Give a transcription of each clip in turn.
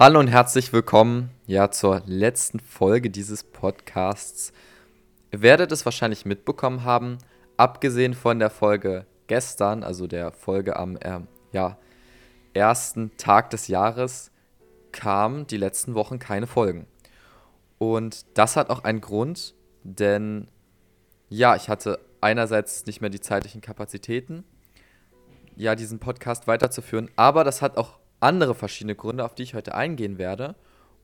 Hallo und herzlich willkommen ja zur letzten Folge dieses Podcasts. Ihr werdet es wahrscheinlich mitbekommen haben, abgesehen von der Folge gestern, also der Folge am äh, ja, ersten Tag des Jahres, kamen die letzten Wochen keine Folgen. Und das hat auch einen Grund, denn ja, ich hatte einerseits nicht mehr die zeitlichen Kapazitäten, ja, diesen Podcast weiterzuführen, aber das hat auch andere verschiedene Gründe, auf die ich heute eingehen werde.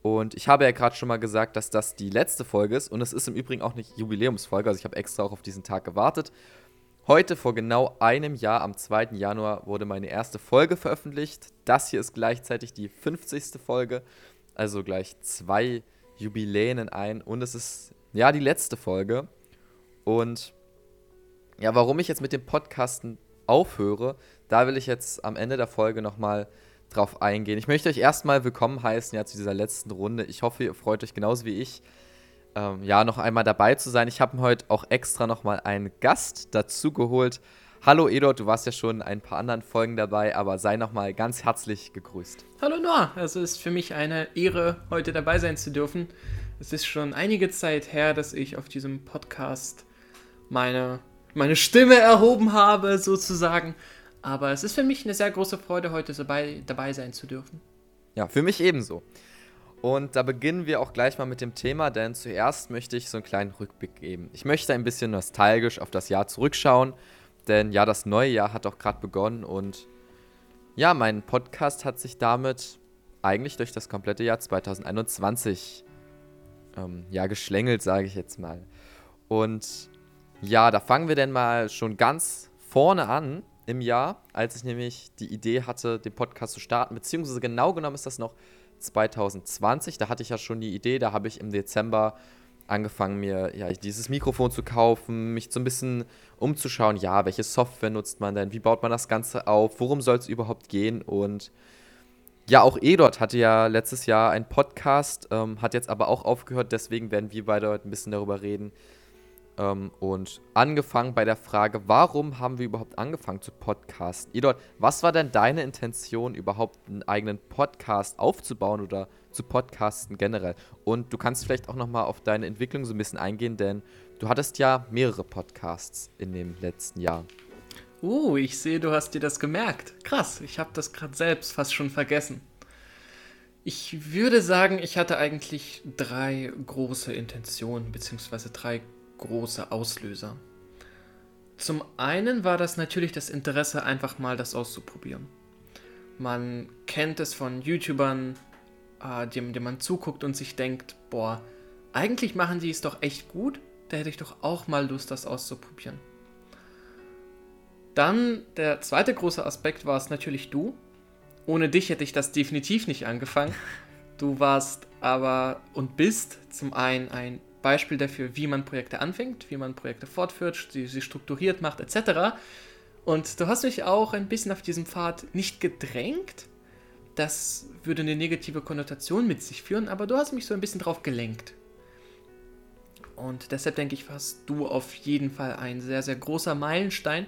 Und ich habe ja gerade schon mal gesagt, dass das die letzte Folge ist. Und es ist im Übrigen auch eine Jubiläumsfolge. Also ich habe extra auch auf diesen Tag gewartet. Heute, vor genau einem Jahr, am 2. Januar, wurde meine erste Folge veröffentlicht. Das hier ist gleichzeitig die 50. Folge. Also gleich zwei Jubiläen in ein. Und es ist ja die letzte Folge. Und ja, warum ich jetzt mit dem Podcasten aufhöre, da will ich jetzt am Ende der Folge nochmal drauf eingehen. Ich möchte euch erstmal willkommen heißen ja, zu dieser letzten Runde. Ich hoffe, ihr freut euch genauso wie ich, ähm, ja, noch einmal dabei zu sein. Ich habe heute auch extra nochmal einen Gast dazu geholt. Hallo Edot, du warst ja schon in ein paar anderen Folgen dabei, aber sei nochmal ganz herzlich gegrüßt. Hallo Noah, es ist für mich eine Ehre, heute dabei sein zu dürfen. Es ist schon einige Zeit her, dass ich auf diesem Podcast meine, meine Stimme erhoben habe, sozusagen. Aber es ist für mich eine sehr große Freude, heute dabei, dabei sein zu dürfen. Ja, für mich ebenso. Und da beginnen wir auch gleich mal mit dem Thema, denn zuerst möchte ich so einen kleinen Rückblick geben. Ich möchte ein bisschen nostalgisch auf das Jahr zurückschauen, denn ja, das neue Jahr hat auch gerade begonnen und ja, mein Podcast hat sich damit eigentlich durch das komplette Jahr 2021 ähm, ja, geschlängelt, sage ich jetzt mal. Und ja, da fangen wir denn mal schon ganz vorne an im Jahr, als ich nämlich die Idee hatte, den Podcast zu starten, beziehungsweise genau genommen ist das noch 2020. Da hatte ich ja schon die Idee, da habe ich im Dezember angefangen, mir ja, dieses Mikrofon zu kaufen, mich so ein bisschen umzuschauen, ja, welche Software nutzt man denn, wie baut man das Ganze auf, worum soll es überhaupt gehen? Und ja, auch Edot hatte ja letztes Jahr einen Podcast, ähm, hat jetzt aber auch aufgehört, deswegen werden wir beide heute ein bisschen darüber reden, ähm, und angefangen bei der Frage, warum haben wir überhaupt angefangen zu podcasten? Edot, was war denn deine Intention, überhaupt einen eigenen Podcast aufzubauen oder zu podcasten generell? Und du kannst vielleicht auch nochmal auf deine Entwicklung so ein bisschen eingehen, denn du hattest ja mehrere Podcasts in dem letzten Jahr. Uh, ich sehe, du hast dir das gemerkt. Krass, ich habe das gerade selbst fast schon vergessen. Ich würde sagen, ich hatte eigentlich drei große Intentionen, beziehungsweise drei große Auslöser. Zum einen war das natürlich das Interesse, einfach mal das auszuprobieren. Man kennt es von YouTubern, äh, dem, dem man zuguckt und sich denkt, boah, eigentlich machen die es doch echt gut, da hätte ich doch auch mal Lust, das auszuprobieren. Dann der zweite große Aspekt war es natürlich du. Ohne dich hätte ich das definitiv nicht angefangen. Du warst aber und bist zum einen ein Beispiel dafür, wie man Projekte anfängt, wie man Projekte fortführt, sie, sie strukturiert macht, etc. Und du hast mich auch ein bisschen auf diesem Pfad nicht gedrängt. Das würde eine negative Konnotation mit sich führen, aber du hast mich so ein bisschen drauf gelenkt. Und deshalb denke ich, warst du auf jeden Fall ein sehr, sehr großer Meilenstein.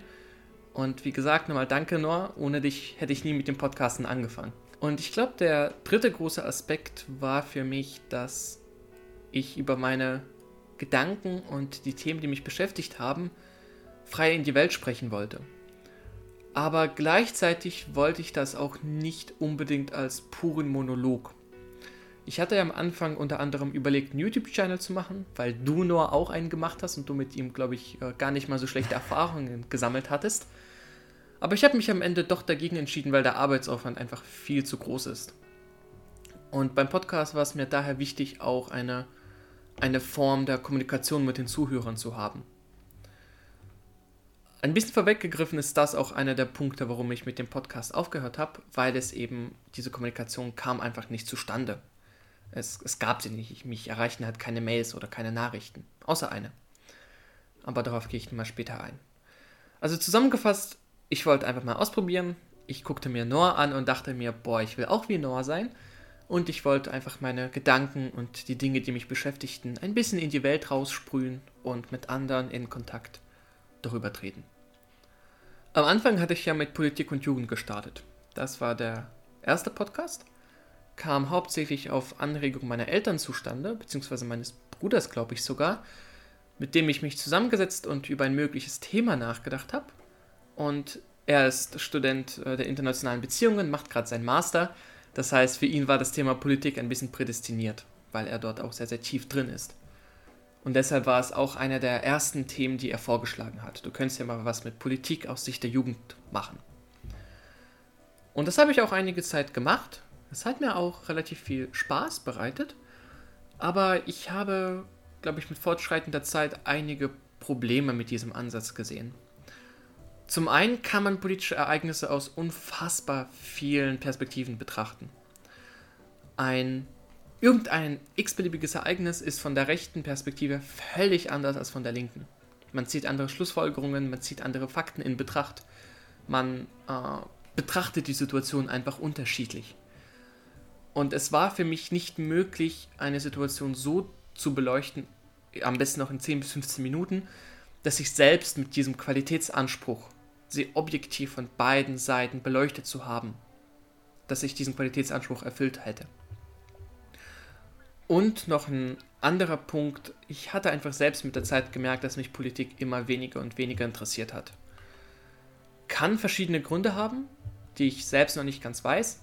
Und wie gesagt, nochmal danke, Noah. Ohne dich hätte ich nie mit dem Podcasten angefangen. Und ich glaube, der dritte große Aspekt war für mich, dass ich über meine Gedanken und die Themen, die mich beschäftigt haben, frei in die Welt sprechen wollte. Aber gleichzeitig wollte ich das auch nicht unbedingt als puren Monolog. Ich hatte ja am Anfang unter anderem überlegt, einen YouTube-Channel zu machen, weil du nur auch einen gemacht hast und du mit ihm, glaube ich, äh, gar nicht mal so schlechte Erfahrungen gesammelt hattest. Aber ich habe mich am Ende doch dagegen entschieden, weil der Arbeitsaufwand einfach viel zu groß ist. Und beim Podcast war es mir daher wichtig, auch eine eine Form der Kommunikation mit den Zuhörern zu haben. Ein bisschen vorweggegriffen ist das auch einer der Punkte, warum ich mit dem Podcast aufgehört habe, weil es eben, diese Kommunikation kam einfach nicht zustande. Es, es gab sie nicht. Mich erreichten halt keine Mails oder keine Nachrichten, außer eine. Aber darauf gehe ich mal später ein. Also zusammengefasst, ich wollte einfach mal ausprobieren. Ich guckte mir Noah an und dachte mir, boah, ich will auch wie Noah sein und ich wollte einfach meine Gedanken und die Dinge, die mich beschäftigten, ein bisschen in die Welt raussprühen und mit anderen in Kontakt darüber treten. Am Anfang hatte ich ja mit Politik und Jugend gestartet. Das war der erste Podcast. kam hauptsächlich auf Anregung meiner Eltern zustande, beziehungsweise meines Bruders, glaube ich sogar, mit dem ich mich zusammengesetzt und über ein mögliches Thema nachgedacht habe. Und er ist Student äh, der internationalen Beziehungen, macht gerade seinen Master. Das heißt, für ihn war das Thema Politik ein bisschen prädestiniert, weil er dort auch sehr, sehr tief drin ist. Und deshalb war es auch einer der ersten Themen, die er vorgeschlagen hat. Du könntest ja mal was mit Politik aus Sicht der Jugend machen. Und das habe ich auch einige Zeit gemacht. Es hat mir auch relativ viel Spaß bereitet. Aber ich habe, glaube ich, mit fortschreitender Zeit einige Probleme mit diesem Ansatz gesehen. Zum einen kann man politische Ereignisse aus unfassbar vielen Perspektiven betrachten. Ein irgendein x-beliebiges Ereignis ist von der rechten Perspektive völlig anders als von der linken. Man zieht andere Schlussfolgerungen, man zieht andere Fakten in Betracht, man äh, betrachtet die Situation einfach unterschiedlich. Und es war für mich nicht möglich, eine Situation so zu beleuchten, am besten noch in 10 bis 15 Minuten, dass ich selbst mit diesem Qualitätsanspruch, sie objektiv von beiden Seiten beleuchtet zu haben, dass ich diesen Qualitätsanspruch erfüllt hätte. Und noch ein anderer Punkt, ich hatte einfach selbst mit der Zeit gemerkt, dass mich Politik immer weniger und weniger interessiert hat. Kann verschiedene Gründe haben, die ich selbst noch nicht ganz weiß,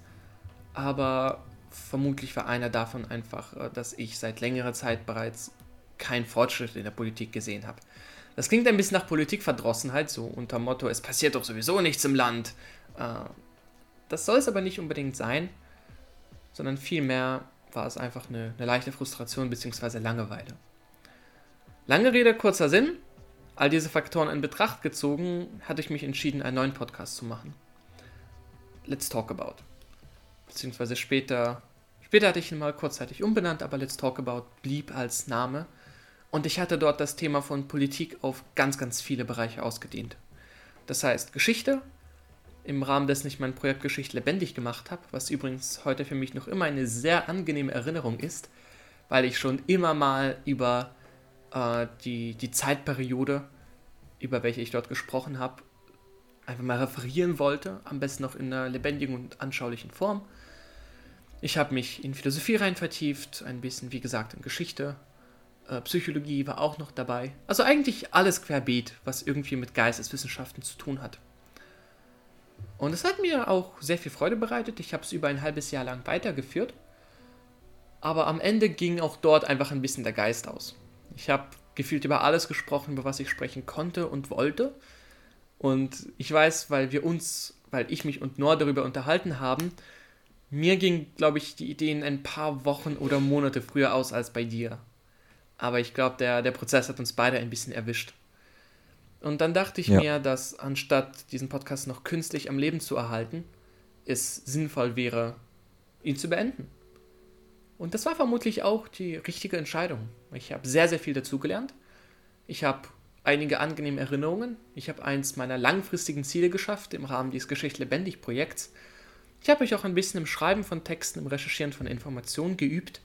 aber vermutlich war einer davon einfach, äh, dass ich seit längerer Zeit bereits keinen Fortschritt in der Politik gesehen habe. Das klingt ein bisschen nach Politikverdrossenheit, so unter Motto, es passiert doch sowieso nichts im Land. Äh, das soll es aber nicht unbedingt sein, sondern vielmehr war es einfach eine, eine leichte Frustration bzw. Langeweile. Lange Rede, kurzer Sinn. All diese Faktoren in Betracht gezogen, hatte ich mich entschieden, einen neuen Podcast zu machen. Let's Talk About beziehungsweise später, später hatte ich ihn mal kurzzeitig umbenannt, aber Let's Talk About blieb als Name. Und ich hatte dort das Thema von Politik auf ganz, ganz viele Bereiche ausgedehnt. Das heißt Geschichte, im Rahmen dessen ich mein Projekt Geschichte lebendig gemacht habe, was übrigens heute für mich noch immer eine sehr angenehme Erinnerung ist, weil ich schon immer mal über äh, die, die Zeitperiode, über welche ich dort gesprochen habe, einfach mal referieren wollte, am besten noch in einer lebendigen und anschaulichen Form. Ich habe mich in Philosophie rein vertieft, ein bisschen, wie gesagt, in Geschichte. Äh, Psychologie war auch noch dabei. Also eigentlich alles querbeet, was irgendwie mit Geisteswissenschaften zu tun hat. Und es hat mir auch sehr viel Freude bereitet. Ich habe es über ein halbes Jahr lang weitergeführt. Aber am Ende ging auch dort einfach ein bisschen der Geist aus. Ich habe gefühlt über alles gesprochen, über was ich sprechen konnte und wollte. Und ich weiß, weil wir uns, weil ich mich und Noah darüber unterhalten haben, mir ging, glaube ich, die Ideen ein paar Wochen oder Monate früher aus als bei dir. Aber ich glaube, der, der Prozess hat uns beide ein bisschen erwischt. Und dann dachte ich ja. mir, dass anstatt diesen Podcast noch künstlich am Leben zu erhalten, es sinnvoll wäre, ihn zu beenden. Und das war vermutlich auch die richtige Entscheidung. Ich habe sehr, sehr viel dazugelernt. Ich habe einige angenehme Erinnerungen. Ich habe eins meiner langfristigen Ziele geschafft im Rahmen dieses Geschicht lebendig Projekts. Ich habe mich auch ein bisschen im Schreiben von Texten, im Recherchieren von Informationen geübt.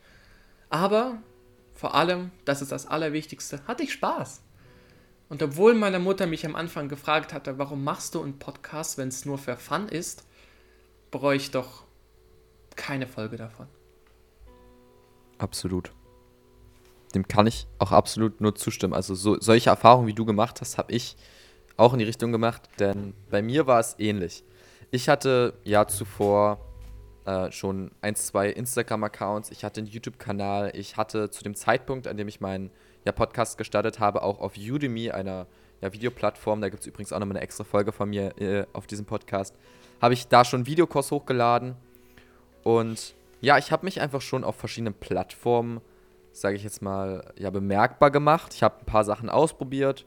Aber vor allem, das ist das Allerwichtigste, hatte ich Spaß. Und obwohl meine Mutter mich am Anfang gefragt hatte, warum machst du einen Podcast, wenn es nur für Fun ist, bereue ich doch keine Folge davon. Absolut. Dem kann ich auch absolut nur zustimmen. Also so, solche Erfahrungen, wie du gemacht hast, habe ich auch in die Richtung gemacht, denn bei mir war es ähnlich. Ich hatte ja zuvor äh, schon ein, zwei Instagram-Accounts, ich hatte einen YouTube-Kanal, ich hatte zu dem Zeitpunkt, an dem ich meinen ja, Podcast gestartet habe, auch auf Udemy, einer ja, Videoplattform, da gibt es übrigens auch nochmal eine extra Folge von mir äh, auf diesem Podcast, habe ich da schon Videokurs hochgeladen. Und ja, ich habe mich einfach schon auf verschiedenen Plattformen, sage ich jetzt mal, ja, bemerkbar gemacht. Ich habe ein paar Sachen ausprobiert.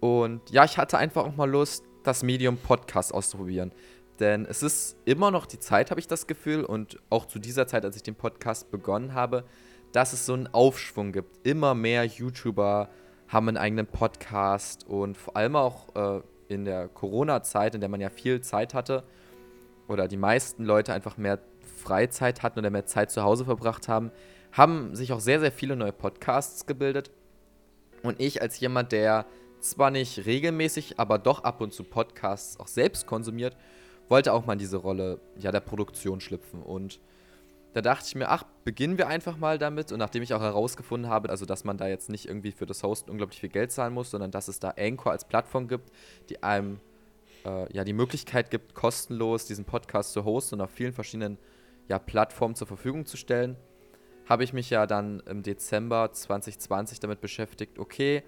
Und ja, ich hatte einfach auch mal Lust, das Medium Podcast auszuprobieren. Denn es ist immer noch die Zeit, habe ich das Gefühl, und auch zu dieser Zeit, als ich den Podcast begonnen habe, dass es so einen Aufschwung gibt. Immer mehr YouTuber haben einen eigenen Podcast und vor allem auch äh, in der Corona-Zeit, in der man ja viel Zeit hatte, oder die meisten Leute einfach mehr Freizeit hatten oder mehr Zeit zu Hause verbracht haben, haben sich auch sehr, sehr viele neue Podcasts gebildet. Und ich als jemand, der zwar nicht regelmäßig, aber doch ab und zu Podcasts auch selbst konsumiert, wollte auch mal in diese Rolle ja, der Produktion schlüpfen. Und da dachte ich mir, ach, beginnen wir einfach mal damit. Und nachdem ich auch herausgefunden habe, also dass man da jetzt nicht irgendwie für das Hosten unglaublich viel Geld zahlen muss, sondern dass es da Anchor als Plattform gibt, die einem äh, ja die Möglichkeit gibt, kostenlos diesen Podcast zu hosten und auf vielen verschiedenen ja, Plattformen zur Verfügung zu stellen, habe ich mich ja dann im Dezember 2020 damit beschäftigt, okay,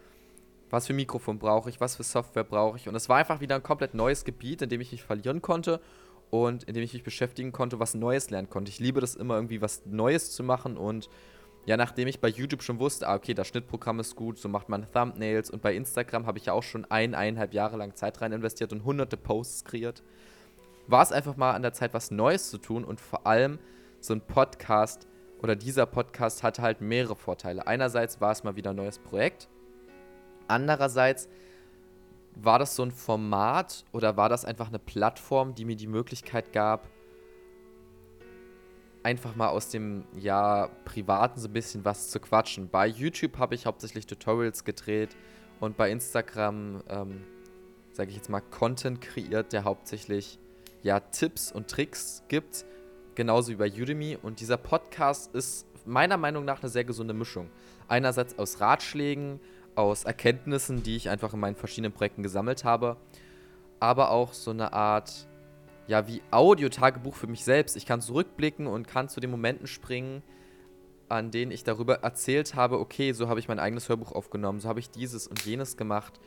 was für Mikrofon brauche ich, was für Software brauche ich. Und es war einfach wieder ein komplett neues Gebiet, in dem ich mich verlieren konnte und in dem ich mich beschäftigen konnte, was Neues lernen konnte. Ich liebe das immer irgendwie was Neues zu machen und ja, nachdem ich bei YouTube schon wusste, ah, okay, das Schnittprogramm ist gut, so macht man Thumbnails und bei Instagram habe ich ja auch schon ein, eineinhalb Jahre lang Zeit rein investiert und hunderte Posts kreiert, war es einfach mal an der Zeit, was Neues zu tun und vor allem so ein Podcast oder dieser Podcast hatte halt mehrere Vorteile. Einerseits war es mal wieder ein neues Projekt, andererseits war das so ein Format oder war das einfach eine Plattform, die mir die Möglichkeit gab, einfach mal aus dem ja privaten so ein bisschen was zu quatschen. Bei YouTube habe ich hauptsächlich Tutorials gedreht und bei Instagram ähm, sage ich jetzt mal Content kreiert, der hauptsächlich ja Tipps und Tricks gibt, genauso wie bei Udemy und dieser Podcast ist meiner Meinung nach eine sehr gesunde Mischung. Einerseits aus Ratschlägen, aus Erkenntnissen, die ich einfach in meinen verschiedenen Projekten gesammelt habe, aber auch so eine Art, ja, wie Audio-Tagebuch für mich selbst. Ich kann zurückblicken und kann zu den Momenten springen, an denen ich darüber erzählt habe, okay, so habe ich mein eigenes Hörbuch aufgenommen, so habe ich dieses und jenes gemacht.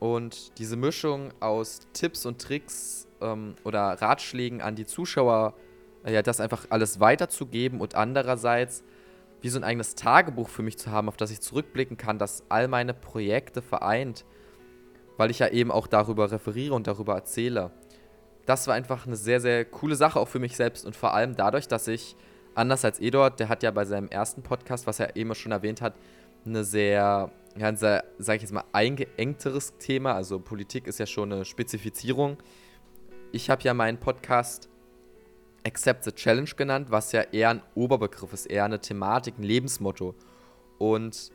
Und diese Mischung aus Tipps und Tricks ähm, oder Ratschlägen an die Zuschauer, äh, ja, das einfach alles weiterzugeben und andererseits wie so ein eigenes Tagebuch für mich zu haben, auf das ich zurückblicken kann, das all meine Projekte vereint, weil ich ja eben auch darüber referiere und darüber erzähle. Das war einfach eine sehr, sehr coole Sache auch für mich selbst und vor allem dadurch, dass ich, anders als Eduard, der hat ja bei seinem ersten Podcast, was er eben schon erwähnt hat, eine sehr, ja, ein sehr, sag ich jetzt mal, eingeengteres Thema. Also Politik ist ja schon eine Spezifizierung. Ich habe ja meinen Podcast Accept the Challenge genannt, was ja eher ein Oberbegriff ist, eher eine Thematik, ein Lebensmotto. Und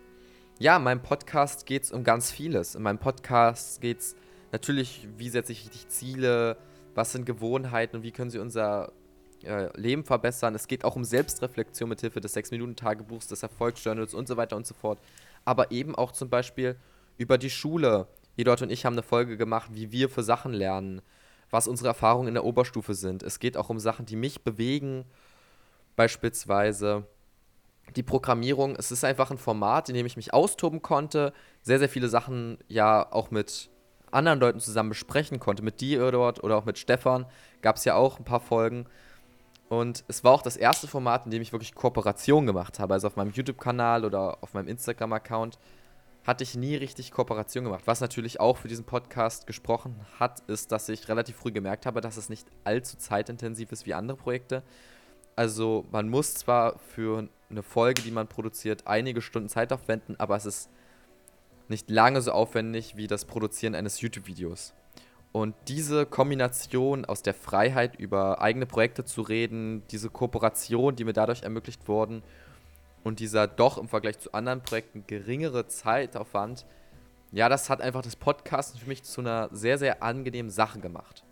ja, in meinem Podcast geht es um ganz vieles. In meinem Podcast geht es natürlich, wie setze ich richtig Ziele, was sind Gewohnheiten und wie können sie unser äh, Leben verbessern. Es geht auch um Selbstreflexion mit Hilfe des 6-Minuten-Tagebuchs, des Erfolgsjournals und so weiter und so fort. Aber eben auch zum Beispiel über die Schule. Eduard und ich haben eine Folge gemacht, wie wir für Sachen lernen was unsere Erfahrungen in der Oberstufe sind. Es geht auch um Sachen, die mich bewegen, beispielsweise die Programmierung. Es ist einfach ein Format, in dem ich mich austoben konnte, sehr, sehr viele Sachen ja auch mit anderen Leuten zusammen besprechen konnte. Mit dir dort oder auch mit Stefan gab es ja auch ein paar Folgen. Und es war auch das erste Format, in dem ich wirklich Kooperation gemacht habe. Also auf meinem YouTube-Kanal oder auf meinem Instagram-Account hatte ich nie richtig Kooperation gemacht. Was natürlich auch für diesen Podcast gesprochen hat, ist, dass ich relativ früh gemerkt habe, dass es nicht allzu zeitintensiv ist wie andere Projekte. Also man muss zwar für eine Folge, die man produziert, einige Stunden Zeit aufwenden, aber es ist nicht lange so aufwendig wie das Produzieren eines YouTube-Videos. Und diese Kombination aus der Freiheit, über eigene Projekte zu reden, diese Kooperation, die mir dadurch ermöglicht wurden, und dieser doch im Vergleich zu anderen Projekten geringere Zeitaufwand, ja, das hat einfach das Podcasten für mich zu einer sehr, sehr angenehmen Sache gemacht.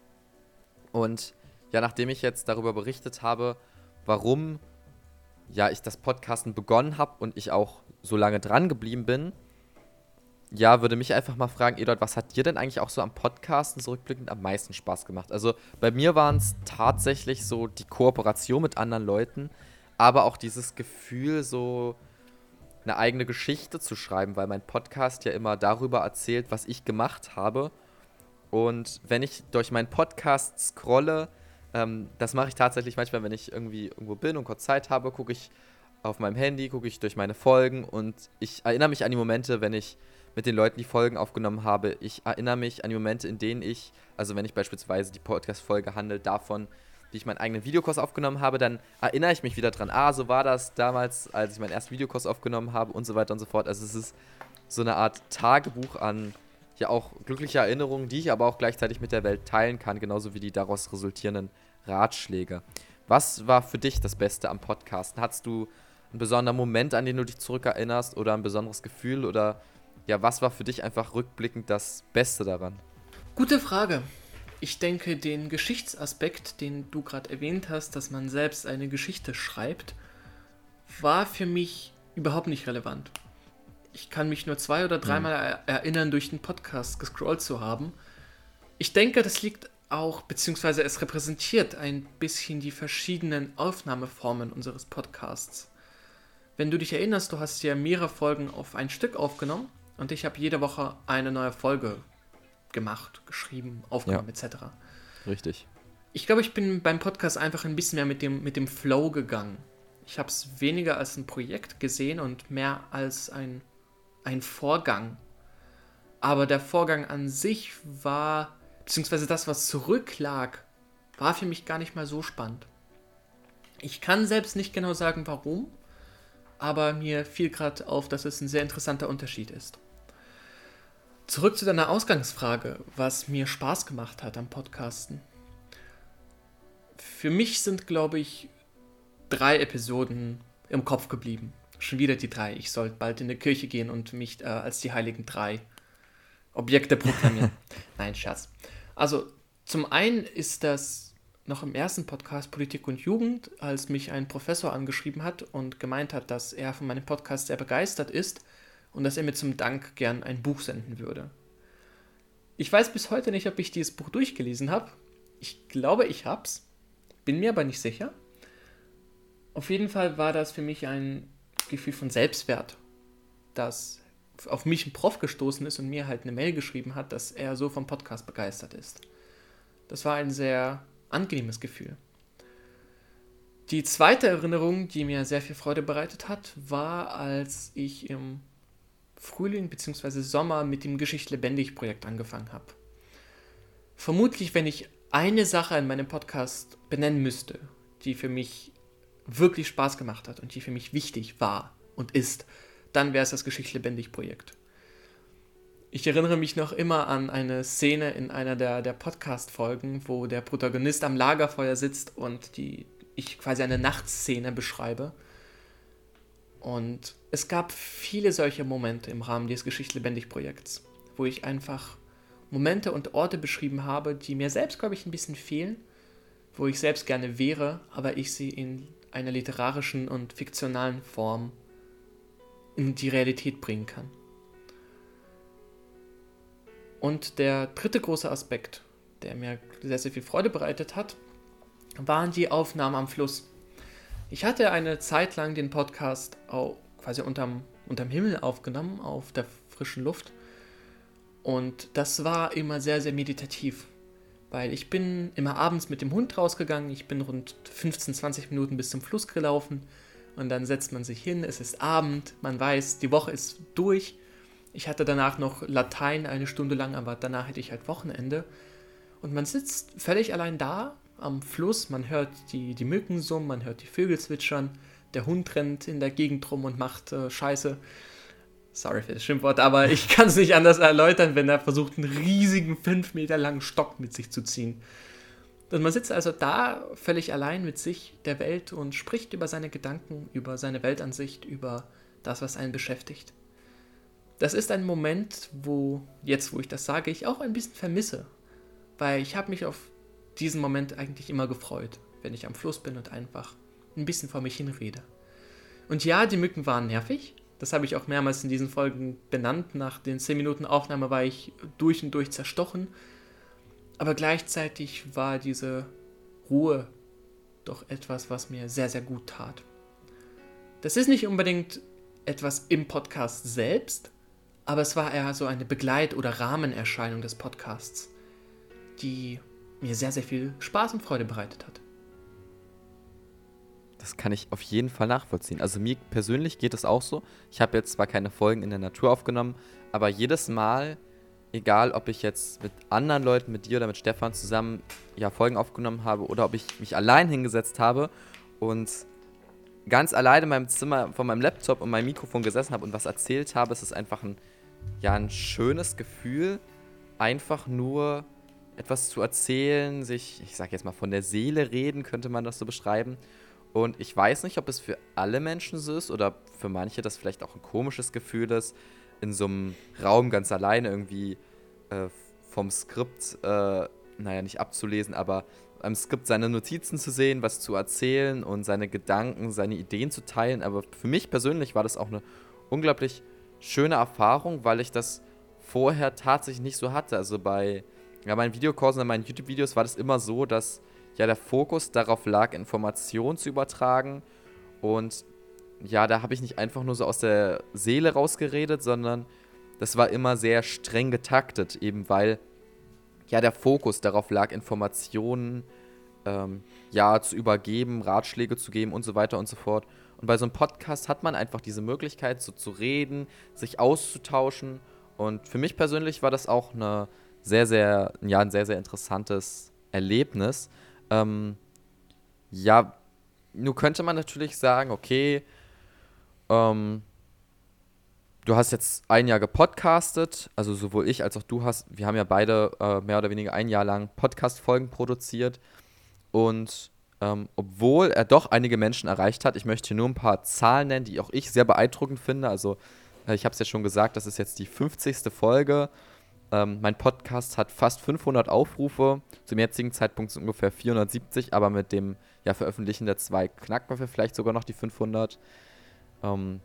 Und ja, nachdem ich jetzt darüber berichtet habe, warum ja, ich das Podcasten begonnen habe und ich auch so lange dran geblieben bin, ja, würde mich einfach mal fragen, Eduard, was hat dir denn eigentlich auch so am Podcasten zurückblickend am meisten Spaß gemacht? Also bei mir waren es tatsächlich so die Kooperation mit anderen Leuten, aber auch dieses Gefühl, so eine eigene Geschichte zu schreiben, weil mein Podcast ja immer darüber erzählt, was ich gemacht habe. Und wenn ich durch meinen Podcast scrolle, ähm, das mache ich tatsächlich manchmal, wenn ich irgendwie irgendwo bin und kurz Zeit habe, gucke ich auf meinem Handy, gucke ich durch meine Folgen und ich erinnere mich an die Momente, wenn ich mit den Leuten die Folgen aufgenommen habe. Ich erinnere mich an die Momente, in denen ich, also wenn ich beispielsweise die Podcast-Folge handelt davon, wie ich meinen eigenen Videokurs aufgenommen habe, dann erinnere ich mich wieder dran, ah, so war das damals, als ich meinen ersten Videokurs aufgenommen habe und so weiter und so fort. Also es ist so eine Art Tagebuch an ja auch glückliche Erinnerungen, die ich aber auch gleichzeitig mit der Welt teilen kann, genauso wie die daraus resultierenden Ratschläge. Was war für dich das Beste am Podcasten? Hattest du einen besonderen Moment, an den du dich zurückerinnerst oder ein besonderes Gefühl oder ja, was war für dich einfach rückblickend das Beste daran? Gute Frage. Ich denke, den Geschichtsaspekt, den du gerade erwähnt hast, dass man selbst eine Geschichte schreibt, war für mich überhaupt nicht relevant. Ich kann mich nur zwei oder dreimal mhm. erinnern, durch den Podcast gescrollt zu haben. Ich denke, das liegt auch, beziehungsweise es repräsentiert ein bisschen die verschiedenen Aufnahmeformen unseres Podcasts. Wenn du dich erinnerst, du hast ja mehrere Folgen auf ein Stück aufgenommen und ich habe jede Woche eine neue Folge gemacht, geschrieben, aufgenommen ja. etc. Richtig. Ich glaube, ich bin beim Podcast einfach ein bisschen mehr mit dem, mit dem Flow gegangen. Ich habe es weniger als ein Projekt gesehen und mehr als ein, ein Vorgang. Aber der Vorgang an sich war, beziehungsweise das, was zurücklag, war für mich gar nicht mal so spannend. Ich kann selbst nicht genau sagen, warum, aber mir fiel gerade auf, dass es ein sehr interessanter Unterschied ist. Zurück zu deiner Ausgangsfrage, was mir Spaß gemacht hat am Podcasten. Für mich sind, glaube ich, drei Episoden im Kopf geblieben. Schon wieder die drei. Ich sollte bald in die Kirche gehen und mich äh, als die heiligen drei Objekte proklamieren. Nein, Scherz. Also, zum einen ist das noch im ersten Podcast Politik und Jugend, als mich ein Professor angeschrieben hat und gemeint hat, dass er von meinem Podcast sehr begeistert ist und dass er mir zum Dank gern ein Buch senden würde. Ich weiß bis heute nicht, ob ich dieses Buch durchgelesen habe. Ich glaube, ich hab's. Bin mir aber nicht sicher. Auf jeden Fall war das für mich ein Gefühl von Selbstwert, dass auf mich ein Prof gestoßen ist und mir halt eine Mail geschrieben hat, dass er so vom Podcast begeistert ist. Das war ein sehr angenehmes Gefühl. Die zweite Erinnerung, die mir sehr viel Freude bereitet hat, war, als ich im Frühling bzw. Sommer mit dem Geschicht lebendig Projekt angefangen habe. Vermutlich, wenn ich eine Sache in meinem Podcast benennen müsste, die für mich wirklich Spaß gemacht hat und die für mich wichtig war und ist, dann wäre es das Geschicht lebendig Projekt. Ich erinnere mich noch immer an eine Szene in einer der, der Podcast-Folgen, wo der Protagonist am Lagerfeuer sitzt und die, ich quasi eine Nachtszene beschreibe. Und es gab viele solche Momente im Rahmen des Geschicht lebendig Projekts, wo ich einfach Momente und Orte beschrieben habe, die mir selbst, glaube ich, ein bisschen fehlen, wo ich selbst gerne wäre, aber ich sie in einer literarischen und fiktionalen Form in die Realität bringen kann. Und der dritte große Aspekt, der mir sehr, sehr viel Freude bereitet hat, waren die Aufnahmen am Fluss. Ich hatte eine Zeit lang den Podcast auch quasi unterm, unterm Himmel aufgenommen, auf der frischen Luft. Und das war immer sehr, sehr meditativ. Weil ich bin immer abends mit dem Hund rausgegangen, ich bin rund 15, 20 Minuten bis zum Fluss gelaufen und dann setzt man sich hin, es ist Abend, man weiß, die Woche ist durch. Ich hatte danach noch Latein eine Stunde lang, aber danach hätte ich halt Wochenende. Und man sitzt völlig allein da am Fluss, man hört die, die Mücken summen, man hört die Vögel zwitschern, der Hund rennt in der Gegend rum und macht äh, Scheiße. Sorry für das Schimpfwort, aber ich kann es nicht anders erläutern, wenn er versucht, einen riesigen, fünf Meter langen Stock mit sich zu ziehen. Und man sitzt also da völlig allein mit sich, der Welt und spricht über seine Gedanken, über seine Weltansicht, über das, was einen beschäftigt. Das ist ein Moment, wo, jetzt wo ich das sage, ich auch ein bisschen vermisse, weil ich habe mich auf diesen Moment eigentlich immer gefreut, wenn ich am Fluss bin und einfach ein bisschen vor mich hin rede. Und ja, die Mücken waren nervig, das habe ich auch mehrmals in diesen Folgen benannt. Nach den 10 Minuten Aufnahme war ich durch und durch zerstochen aber gleichzeitig war diese Ruhe doch etwas, was mir sehr, sehr gut tat. Das ist nicht unbedingt etwas im Podcast selbst, aber es war eher so eine Begleit- oder Rahmenerscheinung des Podcasts, die mir sehr, sehr viel Spaß und Freude bereitet hat. Das kann ich auf jeden Fall nachvollziehen. Also mir persönlich geht es auch so. Ich habe jetzt zwar keine Folgen in der Natur aufgenommen, aber jedes Mal, egal ob ich jetzt mit anderen Leuten, mit dir oder mit Stefan zusammen ja, Folgen aufgenommen habe oder ob ich mich allein hingesetzt habe und ganz alleine in meinem Zimmer vor meinem Laptop und meinem Mikrofon gesessen habe und was erzählt habe, ist es einfach ein, ja, ein schönes Gefühl, einfach nur etwas zu erzählen, sich, ich sag jetzt mal, von der Seele reden, könnte man das so beschreiben. Und ich weiß nicht, ob es für alle Menschen so ist oder für manche das vielleicht auch ein komisches Gefühl ist, in so einem Raum ganz alleine irgendwie äh, vom Skript äh, naja, nicht abzulesen, aber am Skript seine Notizen zu sehen, was zu erzählen und seine Gedanken, seine Ideen zu teilen. Aber für mich persönlich war das auch eine unglaublich schöne Erfahrung, weil ich das vorher tatsächlich nicht so hatte. Also bei ja, meinen Videokursen und meinen YouTube-Videos war das immer so, dass ja der Fokus darauf lag, Informationen zu übertragen. Und ja, da habe ich nicht einfach nur so aus der Seele rausgeredet, sondern das war immer sehr streng getaktet, eben weil ja der Fokus darauf lag, Informationen ähm, ja zu übergeben, Ratschläge zu geben und so weiter und so fort. Und bei so einem Podcast hat man einfach diese Möglichkeit, so zu reden, sich auszutauschen. Und für mich persönlich war das auch eine sehr, sehr, ja, ein sehr, sehr interessantes Erlebnis. Ähm, ja, nun könnte man natürlich sagen, okay, ähm, du hast jetzt ein Jahr gepodcastet, also sowohl ich als auch du hast, wir haben ja beide äh, mehr oder weniger ein Jahr lang Podcast-Folgen produziert. Und ähm, obwohl er doch einige Menschen erreicht hat, ich möchte hier nur ein paar Zahlen nennen, die auch ich sehr beeindruckend finde. Also, äh, ich habe es ja schon gesagt, das ist jetzt die 50. Folge. Ähm, mein Podcast hat fast 500 Aufrufe. Zum jetzigen Zeitpunkt sind ungefähr 470, aber mit dem ja, Veröffentlichen der zwei knacken wir vielleicht sogar noch die 500. Ähm,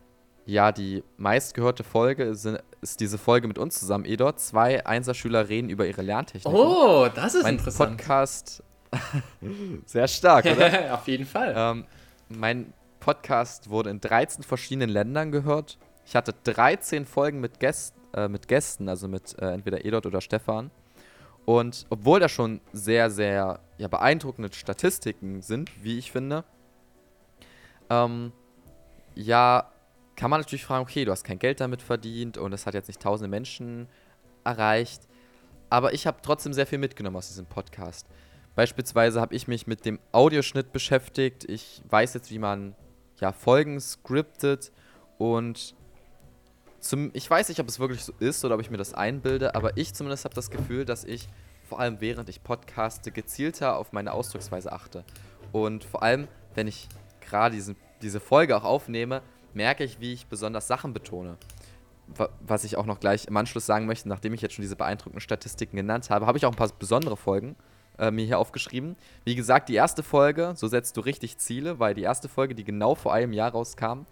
ja, die meistgehörte Folge ist, ist, diese Folge mit uns zusammen, Edor. Zwei Einserschüler reden über ihre Lerntechnik. Oh, das ist mein interessant. Podcast. sehr stark, oder? Auf jeden Fall. Ähm, mein Podcast wurde in 13 verschiedenen Ländern gehört. Ich hatte 13 Folgen mit, Gäst, äh, mit Gästen, also mit äh, entweder Edot oder Stefan. Und obwohl da schon sehr, sehr ja, beeindruckende Statistiken sind, wie ich finde, ähm, ja, kann man natürlich fragen, okay, du hast kein Geld damit verdient und es hat jetzt nicht tausende Menschen erreicht. Aber ich habe trotzdem sehr viel mitgenommen aus diesem Podcast. Beispielsweise habe ich mich mit dem Audioschnitt beschäftigt. Ich weiß jetzt, wie man ja, Folgen scriptet und zum, ich weiß nicht, ob es wirklich so ist oder ob ich mir das einbilde, aber ich zumindest habe das Gefühl, dass ich vor allem während ich podcaste gezielter auf meine Ausdrucksweise achte. Und vor allem, wenn ich gerade diesen diese Folge auch aufnehme, merke ich, wie ich besonders Sachen betone. Was ich auch noch gleich im Anschluss sagen möchte, nachdem ich jetzt schon diese beeindruckenden Statistiken genannt habe, habe ich auch ein paar besondere Folgen äh, mir hier aufgeschrieben. Wie gesagt, die erste Folge, so setzt du richtig Ziele, war die erste Folge, die genau vor einem Jahr rauskam.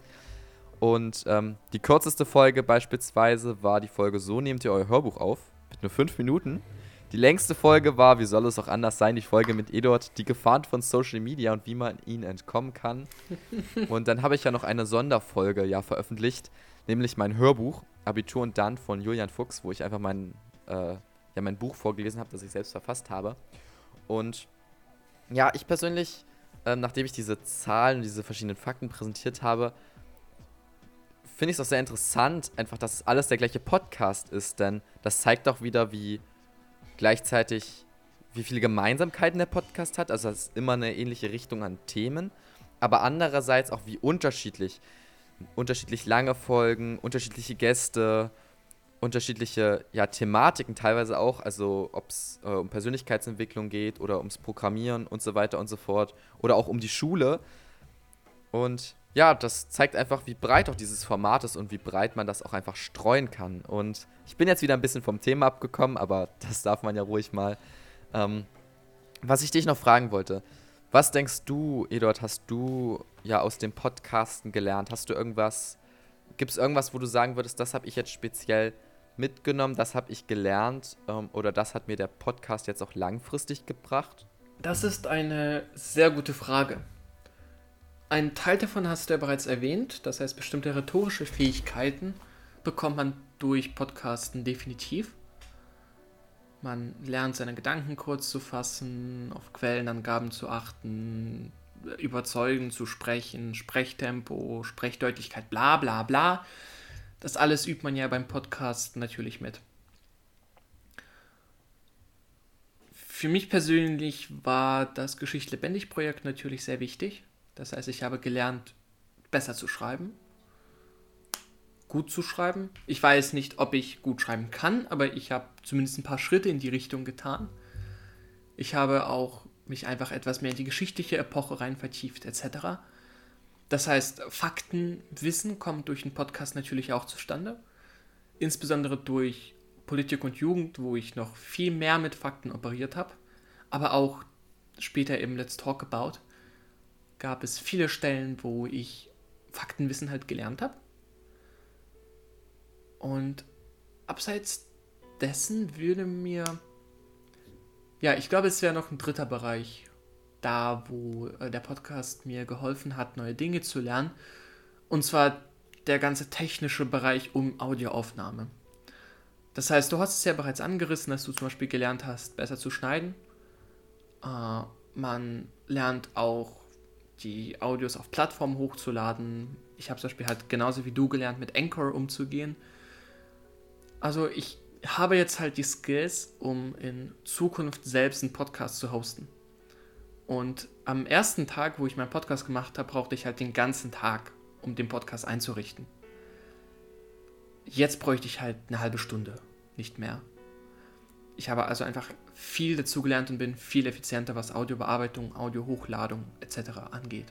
Und ähm, die kürzeste Folge beispielsweise war die Folge So nehmt ihr euer Hörbuch auf, mit nur fünf Minuten. Die längste Folge war, wie soll es auch anders sein, die Folge mit Eduard, die Gefahren von Social Media und wie man ihnen entkommen kann. und dann habe ich ja noch eine Sonderfolge ja veröffentlicht, nämlich mein Hörbuch Abitur und dann von Julian Fuchs, wo ich einfach mein, äh, ja, mein Buch vorgelesen habe, das ich selbst verfasst habe. Und ja, ich persönlich, äh, nachdem ich diese Zahlen und diese verschiedenen Fakten präsentiert habe, finde ich es auch sehr interessant, einfach, dass es alles der gleiche Podcast ist, denn das zeigt auch wieder, wie gleichzeitig, wie viele Gemeinsamkeiten der Podcast hat. Also es ist immer eine ähnliche Richtung an Themen. Aber andererseits auch wie unterschiedlich. Unterschiedlich lange Folgen, unterschiedliche Gäste, unterschiedliche ja, Thematiken teilweise auch. Also ob es äh, um Persönlichkeitsentwicklung geht oder ums Programmieren und so weiter und so fort. Oder auch um die Schule. Und ja, das zeigt einfach, wie breit auch dieses Format ist und wie breit man das auch einfach streuen kann. Und ich bin jetzt wieder ein bisschen vom Thema abgekommen, aber das darf man ja ruhig mal. Ähm, was ich dich noch fragen wollte, was denkst du, Eduard, hast du ja aus dem Podcasten gelernt? Hast du irgendwas, gibt es irgendwas, wo du sagen würdest, das habe ich jetzt speziell mitgenommen, das habe ich gelernt ähm, oder das hat mir der Podcast jetzt auch langfristig gebracht? Das ist eine sehr gute Frage. Ein Teil davon hast du ja bereits erwähnt, das heißt bestimmte rhetorische Fähigkeiten bekommt man durch Podcasten definitiv. Man lernt seine Gedanken kurz zu fassen, auf Quellenangaben zu achten, überzeugend zu sprechen, Sprechtempo, Sprechdeutlichkeit, bla bla bla. Das alles übt man ja beim Podcast natürlich mit. Für mich persönlich war das Geschicht lebendig Projekt natürlich sehr wichtig. Das heißt, ich habe gelernt, besser zu schreiben, gut zu schreiben. Ich weiß nicht, ob ich gut schreiben kann, aber ich habe zumindest ein paar Schritte in die Richtung getan. Ich habe auch mich einfach etwas mehr in die geschichtliche Epoche rein vertieft, etc. Das heißt, Faktenwissen kommt durch den Podcast natürlich auch zustande. Insbesondere durch Politik und Jugend, wo ich noch viel mehr mit Fakten operiert habe. aber auch später im Let's Talk About gab es viele Stellen, wo ich Faktenwissen halt gelernt habe. Und abseits dessen würde mir, ja, ich glaube, es wäre noch ein dritter Bereich, da wo äh, der Podcast mir geholfen hat, neue Dinge zu lernen. Und zwar der ganze technische Bereich um Audioaufnahme. Das heißt, du hast es ja bereits angerissen, dass du zum Beispiel gelernt hast, besser zu schneiden. Äh, man lernt auch die Audios auf Plattformen hochzuladen. Ich habe zum Beispiel halt genauso wie du gelernt, mit Anchor umzugehen. Also ich habe jetzt halt die Skills, um in Zukunft selbst einen Podcast zu hosten. Und am ersten Tag, wo ich meinen Podcast gemacht habe, brauchte ich halt den ganzen Tag, um den Podcast einzurichten. Jetzt bräuchte ich halt eine halbe Stunde, nicht mehr. Ich habe also einfach viel dazugelernt und bin viel effizienter, was Audiobearbeitung, Audiohochdladung etc. angeht.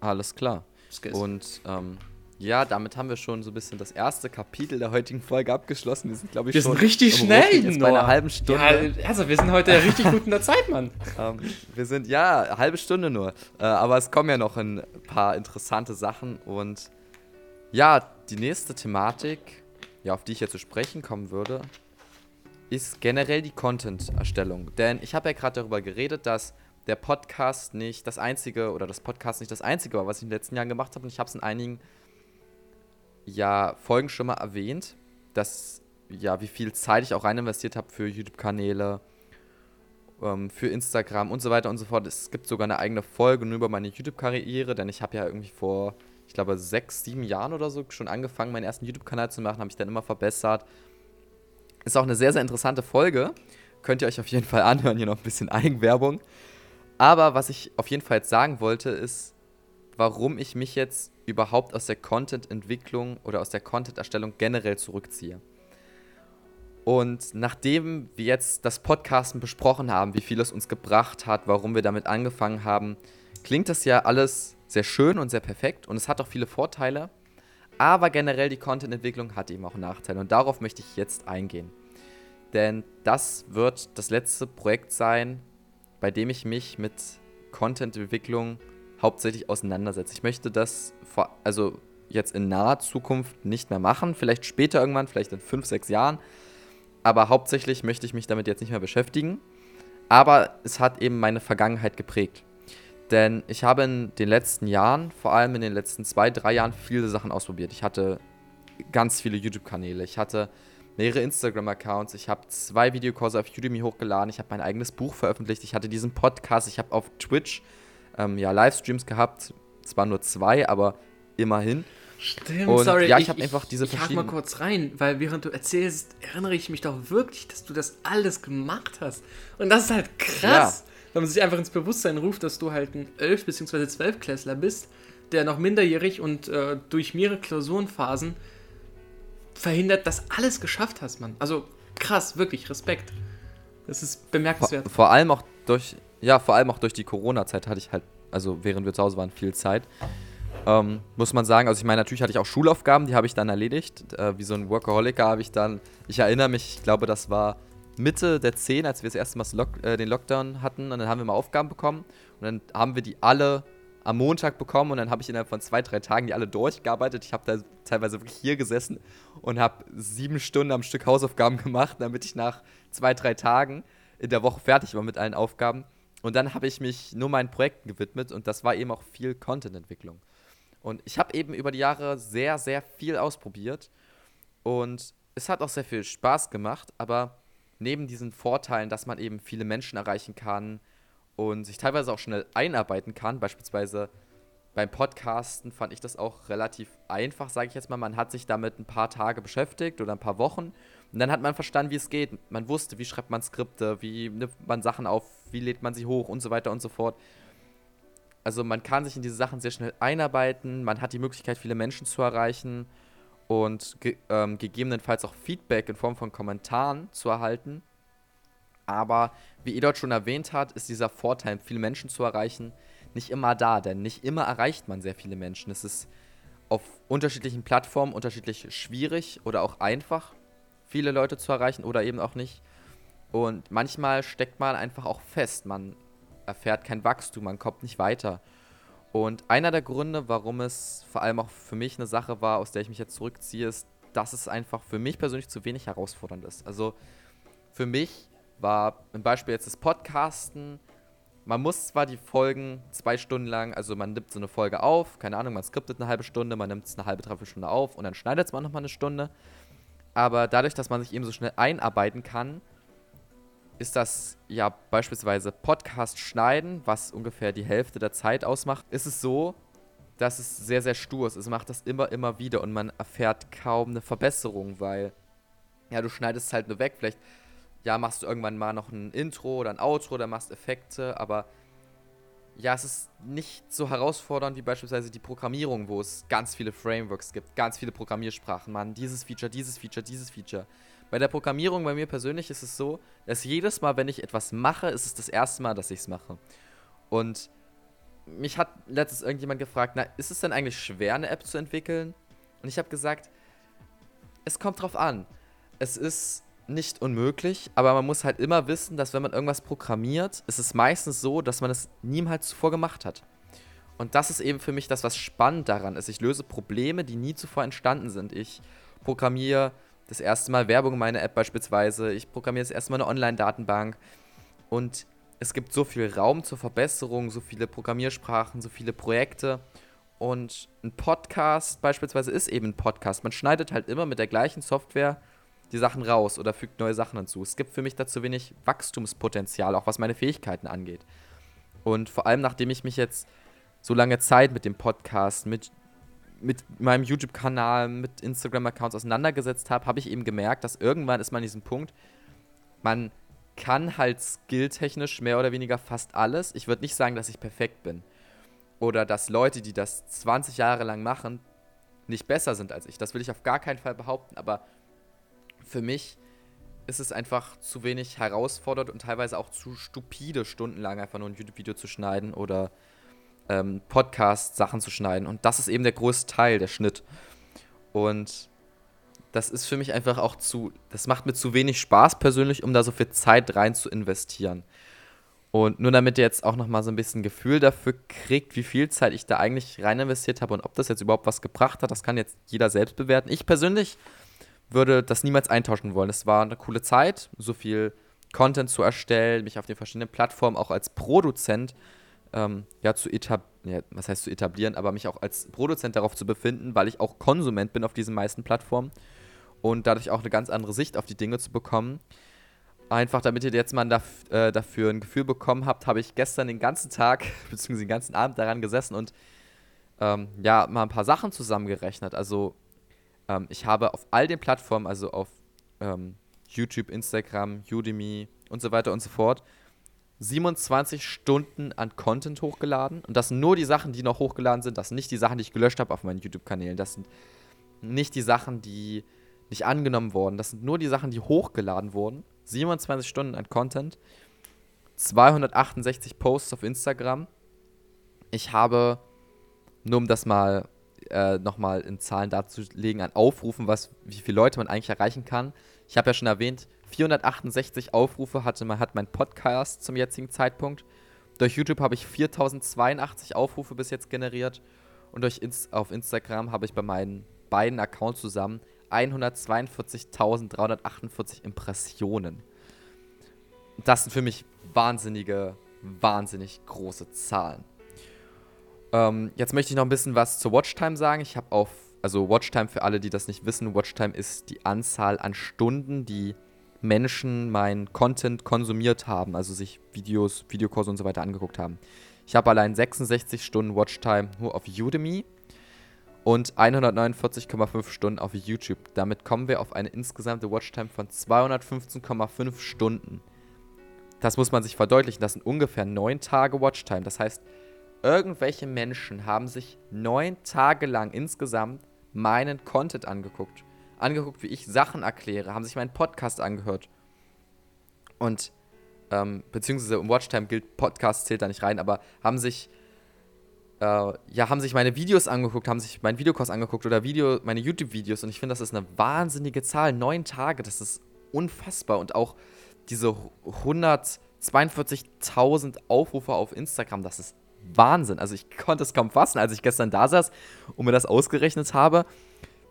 Alles klar. Skills. Und ähm, ja, damit haben wir schon so ein bisschen das erste Kapitel der heutigen Folge abgeschlossen. Wir sind, glaube ich, wir schon sind richtig schnell jetzt bei einer halben Stunde. Ja, also wir sind heute richtig gut in der Zeit, Mann. ähm, wir sind, ja, halbe Stunde nur. Äh, aber es kommen ja noch ein paar interessante Sachen. Und ja, die nächste Thematik, ja, auf die ich jetzt zu sprechen kommen würde, ist generell die Content-Erstellung. Denn ich habe ja gerade darüber geredet, dass der Podcast nicht das einzige oder das Podcast nicht das einzige war, was ich in den letzten Jahren gemacht habe. Und ich habe es in einigen ja Folgen schon mal erwähnt, dass ja, wie viel Zeit ich auch rein investiert habe für YouTube-Kanäle, ähm, für Instagram und so weiter und so fort. Es gibt sogar eine eigene Folge nur über meine YouTube-Karriere, denn ich habe ja irgendwie vor, ich glaube, sechs, sieben Jahren oder so schon angefangen, meinen ersten YouTube-Kanal zu machen, habe ich dann immer verbessert. Ist auch eine sehr, sehr interessante Folge. Könnt ihr euch auf jeden Fall anhören, hier noch ein bisschen Eigenwerbung. Aber was ich auf jeden Fall jetzt sagen wollte, ist, warum ich mich jetzt überhaupt aus der Content-Entwicklung oder aus der Content-Erstellung generell zurückziehe. Und nachdem wir jetzt das Podcasten besprochen haben, wie viel es uns gebracht hat, warum wir damit angefangen haben, klingt das ja alles sehr schön und sehr perfekt und es hat auch viele Vorteile. Aber generell die Content-Entwicklung hat eben auch Nachteile und darauf möchte ich jetzt eingehen. Denn das wird das letzte Projekt sein, bei dem ich mich mit Content-Entwicklung hauptsächlich auseinandersetze. Ich möchte das vor, also jetzt in naher Zukunft nicht mehr machen, vielleicht später irgendwann, vielleicht in fünf, sechs Jahren. Aber hauptsächlich möchte ich mich damit jetzt nicht mehr beschäftigen. Aber es hat eben meine Vergangenheit geprägt. Denn ich habe in den letzten Jahren, vor allem in den letzten zwei, drei Jahren, viele Sachen ausprobiert. Ich hatte ganz viele YouTube-Kanäle. Ich hatte mehrere Instagram-Accounts. Ich habe zwei Videokurse auf Udemy hochgeladen. Ich habe mein eigenes Buch veröffentlicht. Ich hatte diesen Podcast. Ich habe auf Twitch ähm, ja, Livestreams gehabt. Zwar nur zwei, aber immerhin. Stimmt, und sorry. Ja, ich, ich habe einfach diese ich verschiedenen. Ich mal kurz rein, weil während du erzählst, erinnere ich mich doch wirklich, dass du das alles gemacht hast. Und das ist halt krass, ja. Wenn man sich einfach ins Bewusstsein ruft, dass du halt ein 11- bzw. 12-Klässler bist, der noch minderjährig und äh, durch mehrere Klausurenphasen verhindert, dass alles geschafft hast, Mann. Also krass, wirklich, Respekt. Das ist bemerkenswert. Vor, vor allem auch durch, ja, vor allem auch durch die Corona-Zeit hatte ich halt, also während wir zu Hause waren, viel Zeit. Ähm, muss man sagen, also ich meine, natürlich hatte ich auch Schulaufgaben, die habe ich dann erledigt. Äh, wie so ein Workaholiker habe ich dann, ich erinnere mich, ich glaube, das war Mitte der 10, als wir das erste Mal Lock, äh, den Lockdown hatten. Und dann haben wir mal Aufgaben bekommen. Und dann haben wir die alle am Montag bekommen. Und dann habe ich innerhalb von zwei, drei Tagen die alle durchgearbeitet. Ich habe da teilweise wirklich hier gesessen und habe sieben Stunden am Stück Hausaufgaben gemacht, damit ich nach zwei, drei Tagen in der Woche fertig war mit allen Aufgaben. Und dann habe ich mich nur meinen Projekten gewidmet und das war eben auch viel Content-Entwicklung. Und ich habe eben über die Jahre sehr, sehr viel ausprobiert und es hat auch sehr viel Spaß gemacht, aber neben diesen Vorteilen, dass man eben viele Menschen erreichen kann und sich teilweise auch schnell einarbeiten kann, beispielsweise beim Podcasten fand ich das auch relativ einfach, sage ich jetzt mal. Man hat sich damit ein paar Tage beschäftigt oder ein paar Wochen und dann hat man verstanden, wie es geht. Man wusste, wie schreibt man Skripte, wie nimmt man Sachen auf, wie lädt man sie hoch und so weiter und so fort. Also man kann sich in diese Sachen sehr schnell einarbeiten, man hat die Möglichkeit, viele Menschen zu erreichen und ge ähm, gegebenenfalls auch Feedback in Form von Kommentaren zu erhalten. Aber wie Edot schon erwähnt hat, ist dieser Vorteil, viele Menschen zu erreichen, nicht immer da, denn nicht immer erreicht man sehr viele Menschen. Es ist auf unterschiedlichen Plattformen unterschiedlich schwierig oder auch einfach, viele Leute zu erreichen oder eben auch nicht. Und manchmal steckt man einfach auch fest. Man erfährt kein Wachstum, man kommt nicht weiter. Und einer der Gründe, warum es vor allem auch für mich eine Sache war, aus der ich mich jetzt zurückziehe, ist, dass es einfach für mich persönlich zu wenig herausfordernd ist. Also für mich war im Beispiel jetzt das Podcasten, man muss zwar die Folgen zwei Stunden lang, also man nimmt so eine Folge auf, keine Ahnung, man skriptet eine halbe Stunde, man nimmt es eine halbe, dreiviertel Stunde auf und dann schneidet es man nochmal eine Stunde. Aber dadurch, dass man sich eben so schnell einarbeiten kann, ist das ja beispielsweise Podcast schneiden, was ungefähr die Hälfte der Zeit ausmacht, ist es so, dass es sehr, sehr stur ist. Es macht das immer, immer wieder und man erfährt kaum eine Verbesserung, weil ja, du schneidest es halt nur weg. Vielleicht ja, machst du irgendwann mal noch ein Intro oder ein Outro, oder machst Effekte, aber ja, es ist nicht so herausfordernd wie beispielsweise die Programmierung, wo es ganz viele Frameworks gibt, ganz viele Programmiersprachen, man, dieses Feature, dieses Feature, dieses Feature. Bei der Programmierung bei mir persönlich ist es so, dass jedes Mal, wenn ich etwas mache, ist es das erste Mal, dass ich es mache. Und mich hat letztens irgendjemand gefragt, na, ist es denn eigentlich schwer, eine App zu entwickeln? Und ich habe gesagt, es kommt drauf an. Es ist nicht unmöglich, aber man muss halt immer wissen, dass wenn man irgendwas programmiert, ist es meistens so, dass man es niemals zuvor gemacht hat. Und das ist eben für mich das, was spannend daran ist. Ich löse Probleme, die nie zuvor entstanden sind. Ich programmiere das erste Mal Werbung in meiner App beispielsweise. Ich programmiere das erste Mal eine Online-Datenbank. Und es gibt so viel Raum zur Verbesserung, so viele Programmiersprachen, so viele Projekte. Und ein Podcast beispielsweise ist eben ein Podcast. Man schneidet halt immer mit der gleichen Software die Sachen raus oder fügt neue Sachen hinzu. Es gibt für mich dazu wenig Wachstumspotenzial, auch was meine Fähigkeiten angeht. Und vor allem, nachdem ich mich jetzt so lange Zeit mit dem Podcast, mit, mit meinem YouTube-Kanal, mit Instagram-Accounts auseinandergesetzt habe, habe ich eben gemerkt, dass irgendwann ist man an diesem Punkt, man kann halt skilltechnisch mehr oder weniger fast alles. Ich würde nicht sagen, dass ich perfekt bin. Oder dass Leute, die das 20 Jahre lang machen, nicht besser sind als ich. Das will ich auf gar keinen Fall behaupten. Aber für mich ist es einfach zu wenig herausfordernd und teilweise auch zu stupide, stundenlang einfach nur ein YouTube-Video zu schneiden oder ähm, Podcast-Sachen zu schneiden. Und das ist eben der größte Teil, der Schnitt. Und das ist für mich einfach auch zu, das macht mir zu wenig Spaß persönlich, um da so viel Zeit rein zu investieren. Und nur damit ihr jetzt auch nochmal so ein bisschen Gefühl dafür kriegt, wie viel Zeit ich da eigentlich rein investiert habe und ob das jetzt überhaupt was gebracht hat, das kann jetzt jeder selbst bewerten. Ich persönlich würde das niemals eintauschen wollen. Es war eine coole Zeit, so viel Content zu erstellen, mich auf den verschiedenen Plattformen auch als Produzent ähm, ja, zu etablieren, ja, was heißt zu etablieren, aber mich auch als Produzent darauf zu befinden, weil ich auch Konsument bin auf diesen meisten Plattformen und dadurch auch eine ganz andere Sicht auf die Dinge zu bekommen. Einfach damit ihr jetzt mal daf äh, dafür ein Gefühl bekommen habt, habe ich gestern den ganzen Tag bzw. den ganzen Abend daran gesessen und ähm, ja, mal ein paar Sachen zusammengerechnet. Also ähm, ich habe auf all den Plattformen, also auf ähm, YouTube, Instagram, Udemy und so weiter und so fort, 27 Stunden an Content hochgeladen. Und das sind nur die Sachen, die noch hochgeladen sind. Das sind nicht die Sachen, die ich gelöscht habe auf meinen YouTube-Kanälen. Das sind nicht die Sachen, die nicht angenommen wurden. Das sind nur die Sachen, die hochgeladen wurden. 27 Stunden an Content. 268 Posts auf Instagram. Ich habe, nur um das mal äh, nochmal in Zahlen darzulegen, an Aufrufen, was, wie viele Leute man eigentlich erreichen kann. Ich habe ja schon erwähnt, 468 Aufrufe hatte hat mein Podcast zum jetzigen Zeitpunkt. Durch YouTube habe ich 4082 Aufrufe bis jetzt generiert. Und durch Inst auf Instagram habe ich bei meinen beiden Accounts zusammen 142.348 Impressionen. Das sind für mich wahnsinnige, wahnsinnig große Zahlen. Ähm, jetzt möchte ich noch ein bisschen was zur Watchtime sagen. Ich habe auf, also Watchtime für alle, die das nicht wissen, Watchtime ist die Anzahl an Stunden, die Menschen mein Content konsumiert haben, also sich Videos, Videokurse und so weiter angeguckt haben. Ich habe allein 66 Stunden Watchtime nur auf Udemy und 149,5 Stunden auf YouTube. Damit kommen wir auf eine insgesamte Watchtime von 215,5 Stunden. Das muss man sich verdeutlichen. Das sind ungefähr 9 Tage Watchtime. Das heißt, irgendwelche Menschen haben sich neun Tage lang insgesamt meinen Content angeguckt. Angeguckt, wie ich Sachen erkläre, haben sich meinen Podcast angehört. Und, ähm, beziehungsweise im Watchtime gilt, Podcast zählt da nicht rein, aber haben sich, äh, ja, haben sich meine Videos angeguckt, haben sich meinen Videokurs angeguckt oder Video, meine YouTube-Videos. Und ich finde, das ist eine wahnsinnige Zahl. Neun Tage, das ist unfassbar. Und auch diese 142.000 Aufrufe auf Instagram, das ist Wahnsinn. Also ich konnte es kaum fassen, als ich gestern da saß und mir das ausgerechnet habe,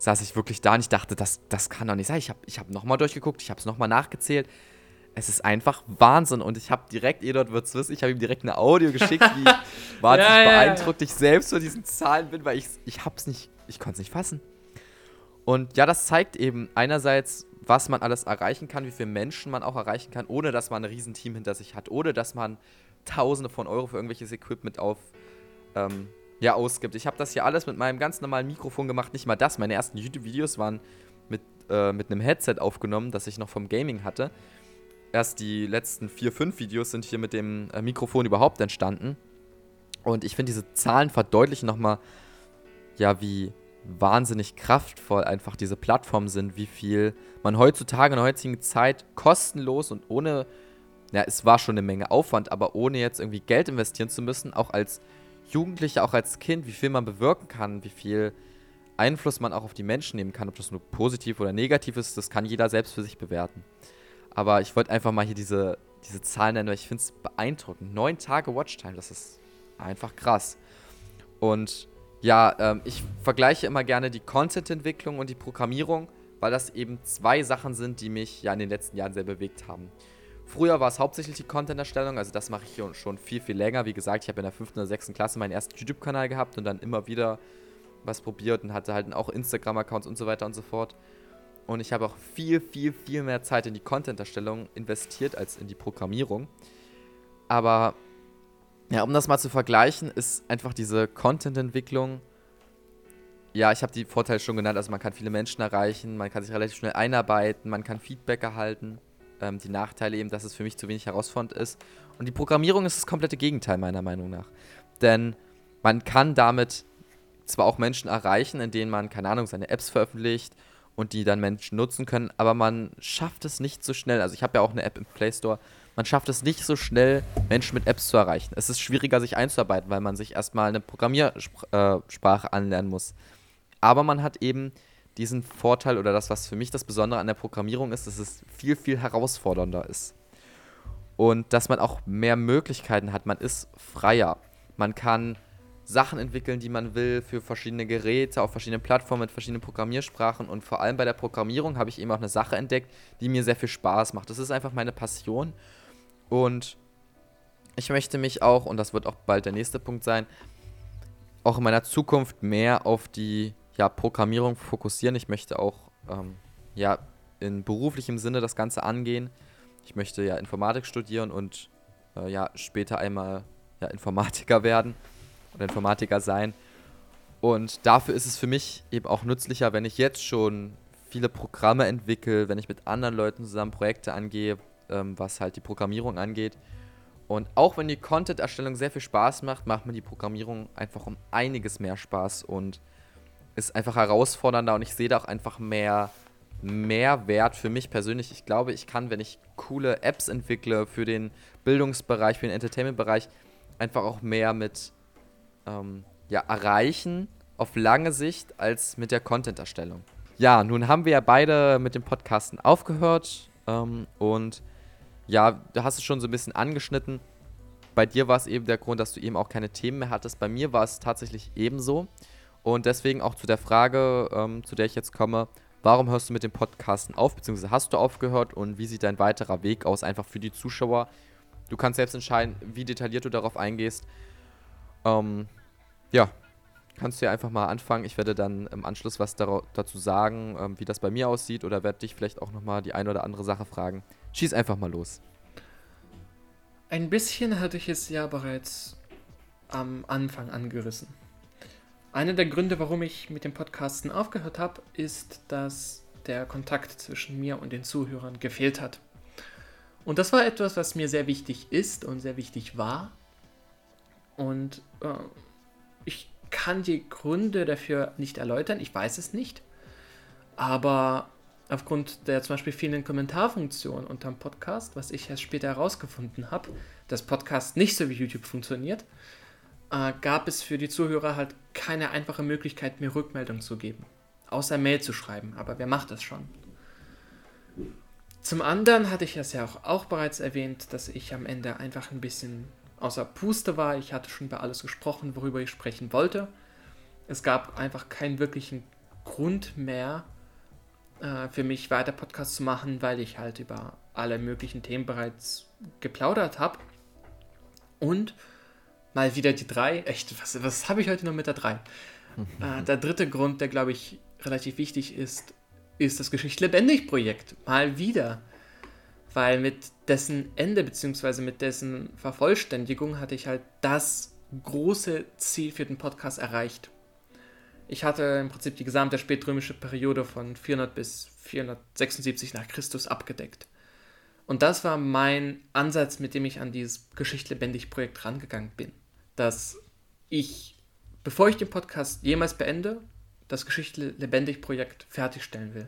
saß ich wirklich da und ich dachte, das, das kann doch nicht sein. Ich habe ich hab nochmal durchgeguckt, ich habe es nochmal nachgezählt. Es ist einfach Wahnsinn und ich habe direkt, Edward wird es wissen, ich habe ihm direkt eine Audio geschickt, wie wahnsinnig ja, ja, beeindruckt ja. ich selbst von diesen Zahlen bin, weil ich, ich hab's nicht, ich konnte es nicht fassen. Und ja, das zeigt eben einerseits, was man alles erreichen kann, wie viele Menschen man auch erreichen kann, ohne dass man ein Riesenteam hinter sich hat, ohne dass man Tausende von Euro für irgendwelches Equipment auf, ähm, ja, ausgibt. Ich habe das hier alles mit meinem ganz normalen Mikrofon gemacht, nicht mal das. Meine ersten YouTube-Videos waren mit, äh, mit einem Headset aufgenommen, das ich noch vom Gaming hatte. Erst die letzten vier, fünf Videos sind hier mit dem äh, Mikrofon überhaupt entstanden. Und ich finde, diese Zahlen verdeutlichen nochmal, ja, wie wahnsinnig kraftvoll einfach diese Plattformen sind, wie viel man heutzutage in der heutigen Zeit kostenlos und ohne ja, es war schon eine Menge Aufwand, aber ohne jetzt irgendwie Geld investieren zu müssen, auch als Jugendlicher, auch als Kind, wie viel man bewirken kann, wie viel Einfluss man auch auf die Menschen nehmen kann, ob das nur positiv oder negativ ist, das kann jeder selbst für sich bewerten. Aber ich wollte einfach mal hier diese, diese Zahlen nennen, weil ich finde es beeindruckend. Neun Tage Watchtime, das ist einfach krass. Und ja, ähm, ich vergleiche immer gerne die Content-Entwicklung und die Programmierung, weil das eben zwei Sachen sind, die mich ja in den letzten Jahren sehr bewegt haben. Früher war es hauptsächlich die Content-Erstellung, also das mache ich schon viel, viel länger. Wie gesagt, ich habe in der 5. oder 6. Klasse meinen ersten YouTube-Kanal gehabt und dann immer wieder was probiert und hatte halt auch Instagram-Accounts und so weiter und so fort. Und ich habe auch viel, viel, viel mehr Zeit in die Content-Erstellung investiert als in die Programmierung. Aber ja, um das mal zu vergleichen, ist einfach diese Content-Entwicklung. Ja, ich habe die Vorteile schon genannt. Also man kann viele Menschen erreichen, man kann sich relativ schnell einarbeiten, man kann Feedback erhalten. Ähm, die Nachteile eben, dass es für mich zu wenig herausfordernd ist. Und die Programmierung ist das komplette Gegenteil meiner Meinung nach. Denn man kann damit zwar auch Menschen erreichen, indem man, keine Ahnung, seine Apps veröffentlicht und die dann Menschen nutzen können, aber man schafft es nicht so schnell. Also ich habe ja auch eine App im Play Store. Man schafft es nicht so schnell, Menschen mit Apps zu erreichen. Es ist schwieriger, sich einzuarbeiten, weil man sich erstmal eine Programmiersprache äh, anlernen muss. Aber man hat eben diesen Vorteil oder das, was für mich das Besondere an der Programmierung ist, dass es viel, viel herausfordernder ist. Und dass man auch mehr Möglichkeiten hat. Man ist freier. Man kann Sachen entwickeln, die man will, für verschiedene Geräte, auf verschiedenen Plattformen, mit verschiedenen Programmiersprachen. Und vor allem bei der Programmierung habe ich eben auch eine Sache entdeckt, die mir sehr viel Spaß macht. Das ist einfach meine Passion. Und ich möchte mich auch, und das wird auch bald der nächste Punkt sein, auch in meiner Zukunft mehr auf die ja, Programmierung fokussieren. Ich möchte auch ähm, ja, in beruflichem Sinne das Ganze angehen. Ich möchte ja Informatik studieren und äh, ja, später einmal ja, Informatiker werden oder Informatiker sein. Und dafür ist es für mich eben auch nützlicher, wenn ich jetzt schon viele Programme entwickle, wenn ich mit anderen Leuten zusammen Projekte angehe, ähm, was halt die Programmierung angeht. Und auch wenn die Content-Erstellung sehr viel Spaß macht, macht mir die Programmierung einfach um einiges mehr Spaß und ist einfach herausfordernder und ich sehe da auch einfach mehr Mehrwert für mich persönlich. Ich glaube, ich kann, wenn ich coole Apps entwickle für den Bildungsbereich, für den Entertainment-Bereich, einfach auch mehr mit ähm, ja, erreichen auf lange Sicht als mit der Content-Erstellung. Ja, nun haben wir ja beide mit dem Podcasten aufgehört ähm, und ja, du hast es schon so ein bisschen angeschnitten. Bei dir war es eben der Grund, dass du eben auch keine Themen mehr hattest. Bei mir war es tatsächlich ebenso. Und deswegen auch zu der Frage, ähm, zu der ich jetzt komme, warum hörst du mit dem Podcasten auf, beziehungsweise hast du aufgehört und wie sieht dein weiterer Weg aus, einfach für die Zuschauer? Du kannst selbst entscheiden, wie detailliert du darauf eingehst. Ähm, ja, kannst du ja einfach mal anfangen. Ich werde dann im Anschluss was dazu sagen, ähm, wie das bei mir aussieht oder werde dich vielleicht auch nochmal die eine oder andere Sache fragen. Schieß einfach mal los. Ein bisschen hatte ich es ja bereits am Anfang angerissen. Einer der Gründe, warum ich mit dem Podcasten aufgehört habe, ist, dass der Kontakt zwischen mir und den Zuhörern gefehlt hat. Und das war etwas, was mir sehr wichtig ist und sehr wichtig war. Und äh, ich kann die Gründe dafür nicht erläutern, ich weiß es nicht. Aber aufgrund der zum Beispiel fehlenden Kommentarfunktion unter dem Podcast, was ich erst später herausgefunden habe, dass Podcast nicht so wie YouTube funktioniert, äh, gab es für die Zuhörer halt keine einfache Möglichkeit, mir Rückmeldung zu geben. Außer Mail zu schreiben. Aber wer macht das schon? Zum anderen hatte ich es ja auch, auch bereits erwähnt, dass ich am Ende einfach ein bisschen außer Puste war. Ich hatte schon über alles gesprochen, worüber ich sprechen wollte. Es gab einfach keinen wirklichen Grund mehr äh, für mich weiter Podcasts zu machen, weil ich halt über alle möglichen Themen bereits geplaudert habe. Und mal wieder die drei. Echt, was, was habe ich heute noch mit der drei? äh, der dritte Grund, der glaube ich relativ wichtig ist, ist das Geschichte lebendig Projekt. Mal wieder. Weil mit dessen Ende bzw. mit dessen Vervollständigung hatte ich halt das große Ziel für den Podcast erreicht. Ich hatte im Prinzip die gesamte spätrömische Periode von 400 bis 476 nach Christus abgedeckt. Und das war mein Ansatz, mit dem ich an dieses Geschicht lebendig Projekt rangegangen bin. Dass ich, bevor ich den Podcast jemals beende, das Geschicht lebendig Projekt fertigstellen will.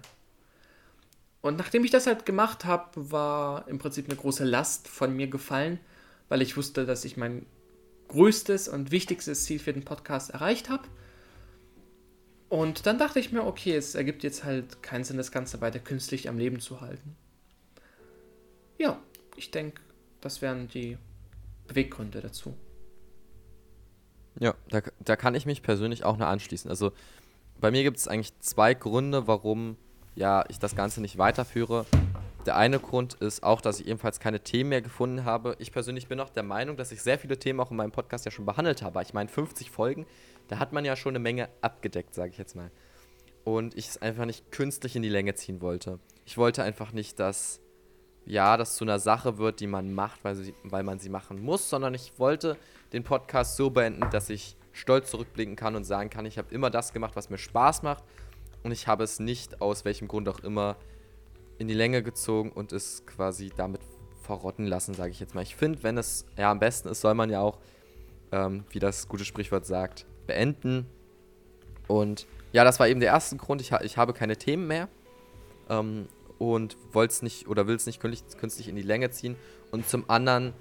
Und nachdem ich das halt gemacht habe, war im Prinzip eine große Last von mir gefallen, weil ich wusste, dass ich mein größtes und wichtigstes Ziel für den Podcast erreicht habe. Und dann dachte ich mir, okay, es ergibt jetzt halt keinen Sinn, das Ganze weiter künstlich am Leben zu halten. Ja, ich denke, das wären die Beweggründe dazu. Ja, da, da kann ich mich persönlich auch nur anschließen. Also bei mir gibt es eigentlich zwei Gründe, warum ja, ich das Ganze nicht weiterführe. Der eine Grund ist auch, dass ich ebenfalls keine Themen mehr gefunden habe. Ich persönlich bin auch der Meinung, dass ich sehr viele Themen auch in meinem Podcast ja schon behandelt habe. Ich meine, 50 Folgen, da hat man ja schon eine Menge abgedeckt, sage ich jetzt mal. Und ich es einfach nicht künstlich in die Länge ziehen wollte. Ich wollte einfach nicht, dass ja, das zu einer Sache wird, die man macht, weil, sie, weil man sie machen muss, sondern ich wollte den Podcast so beenden, dass ich stolz zurückblicken kann und sagen kann, ich habe immer das gemacht, was mir Spaß macht und ich habe es nicht aus welchem Grund auch immer in die Länge gezogen und es quasi damit verrotten lassen, sage ich jetzt mal. Ich finde, wenn es ja am besten ist, soll man ja auch, ähm, wie das gute Sprichwort sagt, beenden. Und ja, das war eben der erste Grund. Ich, ha ich habe keine Themen mehr ähm, und wollte es nicht oder will es nicht künstlich in die Länge ziehen. Und zum anderen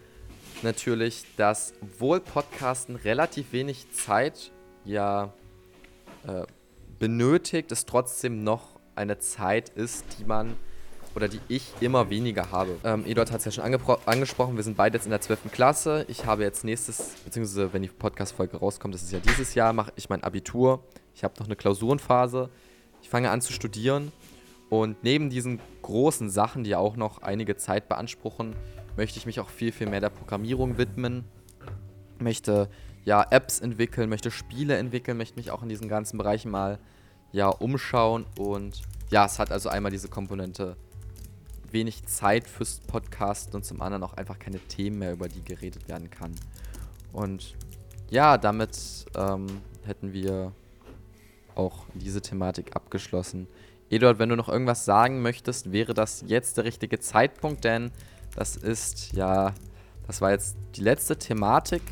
natürlich, dass wohl Podcasten relativ wenig Zeit ja äh, benötigt, es trotzdem noch eine Zeit ist, die man oder die ich immer weniger habe. Ähm, Eduard hat es ja schon angesprochen, wir sind beide jetzt in der 12. Klasse. Ich habe jetzt nächstes, beziehungsweise wenn die Podcast-Folge rauskommt, das ist ja dieses Jahr, mache ich mein Abitur. Ich habe noch eine Klausurenphase. Ich fange an zu studieren. Und neben diesen großen Sachen, die ja auch noch einige Zeit beanspruchen, möchte ich mich auch viel, viel mehr der Programmierung widmen. Möchte ja Apps entwickeln, möchte Spiele entwickeln, möchte mich auch in diesen ganzen Bereichen mal ja umschauen und ja, es hat also einmal diese Komponente wenig Zeit fürs Podcasten und zum anderen auch einfach keine Themen mehr, über die geredet werden kann. Und ja, damit ähm, hätten wir auch diese Thematik abgeschlossen. Eduard, wenn du noch irgendwas sagen möchtest, wäre das jetzt der richtige Zeitpunkt, denn das ist ja, das war jetzt die letzte Thematik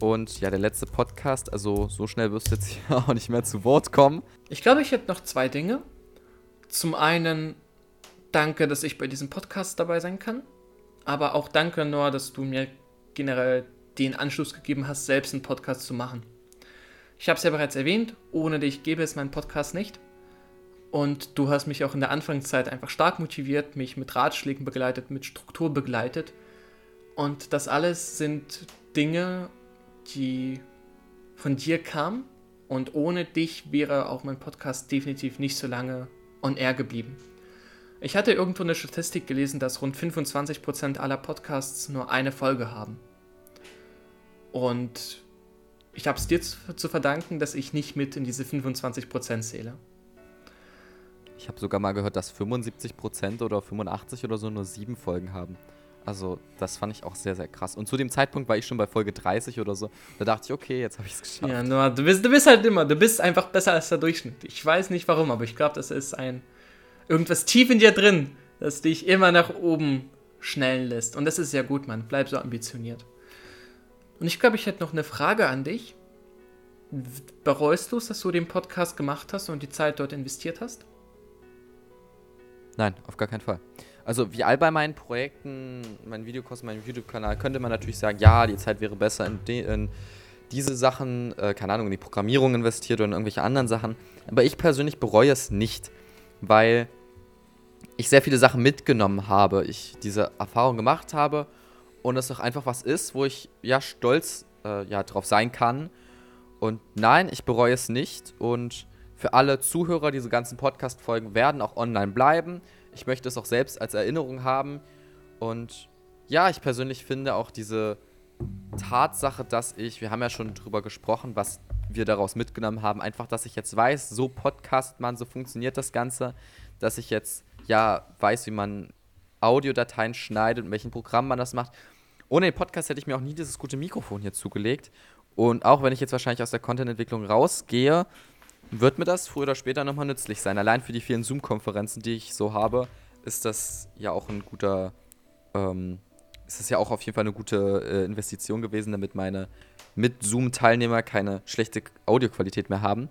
und ja, der letzte Podcast. Also so schnell wirst du jetzt hier auch nicht mehr zu Wort kommen. Ich glaube, ich hätte noch zwei Dinge. Zum einen danke, dass ich bei diesem Podcast dabei sein kann. Aber auch danke, Noah, dass du mir generell den Anschluss gegeben hast, selbst einen Podcast zu machen. Ich habe es ja bereits erwähnt, ohne dich gäbe es meinen Podcast nicht. Und du hast mich auch in der Anfangszeit einfach stark motiviert, mich mit Ratschlägen begleitet, mit Struktur begleitet. Und das alles sind Dinge, die von dir kamen. Und ohne dich wäre auch mein Podcast definitiv nicht so lange on air geblieben. Ich hatte irgendwo eine Statistik gelesen, dass rund 25% aller Podcasts nur eine Folge haben. Und ich habe es dir zu, verdanken, dass ich nicht mit in diese 25% zähle. Ich habe sogar mal gehört, dass 75% oder 85 oder so nur sieben Folgen haben. Also, das fand ich auch sehr, sehr krass. Und zu dem Zeitpunkt war ich schon bei Folge 30 oder so. Da dachte ich, okay, jetzt habe ich es geschafft. Ja, nur, du bist, du bist halt immer, du bist einfach besser als der Durchschnitt. Ich weiß nicht warum, aber ich glaube, das ist ein irgendwas tief in dir drin, das dich immer nach oben schnellen lässt. Und das ist sehr gut, Mann. Bleib so ambitioniert. Und ich glaube, ich hätte noch eine Frage an dich. Bereust du es, dass du den Podcast gemacht hast und die Zeit dort investiert hast? Nein, auf gar keinen Fall. Also wie all bei meinen Projekten, meinen Videokurs, meinem YouTube-Kanal, könnte man natürlich sagen, ja, die Zeit wäre besser in, de, in diese Sachen, äh, keine Ahnung, in die Programmierung investiert oder in irgendwelche anderen Sachen. Aber ich persönlich bereue es nicht, weil ich sehr viele Sachen mitgenommen habe, ich diese Erfahrung gemacht habe und es auch einfach was ist, wo ich ja stolz äh, ja, drauf sein kann. Und nein, ich bereue es nicht und für alle Zuhörer, diese ganzen Podcast-Folgen werden auch online bleiben. Ich möchte es auch selbst als Erinnerung haben. Und ja, ich persönlich finde auch diese Tatsache, dass ich, wir haben ja schon drüber gesprochen, was wir daraus mitgenommen haben, einfach, dass ich jetzt weiß, so podcastet man, so funktioniert das Ganze, dass ich jetzt ja weiß, wie man Audiodateien schneidet und welchen Programm man das macht. Ohne den Podcast hätte ich mir auch nie dieses gute Mikrofon hier zugelegt. Und auch wenn ich jetzt wahrscheinlich aus der Content-Entwicklung rausgehe, wird mir das früher oder später nochmal nützlich sein. Allein für die vielen Zoom-Konferenzen, die ich so habe, ist das ja auch ein guter, ähm, ist das ja auch auf jeden Fall eine gute äh, Investition gewesen, damit meine mit Zoom-Teilnehmer keine schlechte Audioqualität mehr haben.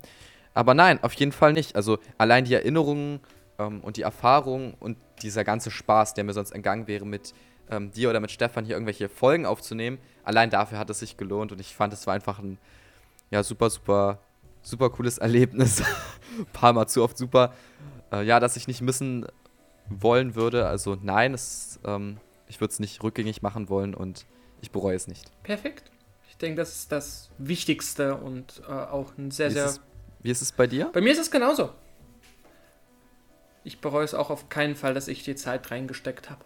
Aber nein, auf jeden Fall nicht. Also allein die Erinnerungen ähm, und die Erfahrung und dieser ganze Spaß, der mir sonst entgangen wäre, mit ähm, dir oder mit Stefan hier irgendwelche Folgen aufzunehmen, allein dafür hat es sich gelohnt und ich fand, es war einfach ein ja, super, super, super cooles Erlebnis. ein paar Mal zu oft super. Äh, ja, dass ich nicht missen wollen würde. Also nein, es, ähm, ich würde es nicht rückgängig machen wollen und ich bereue es nicht. Perfekt. Ich denke, das ist das Wichtigste und äh, auch ein sehr, wie sehr. Es, wie ist es bei dir? Bei mir ist es genauso. Ich bereue es auch auf keinen Fall, dass ich die Zeit reingesteckt habe.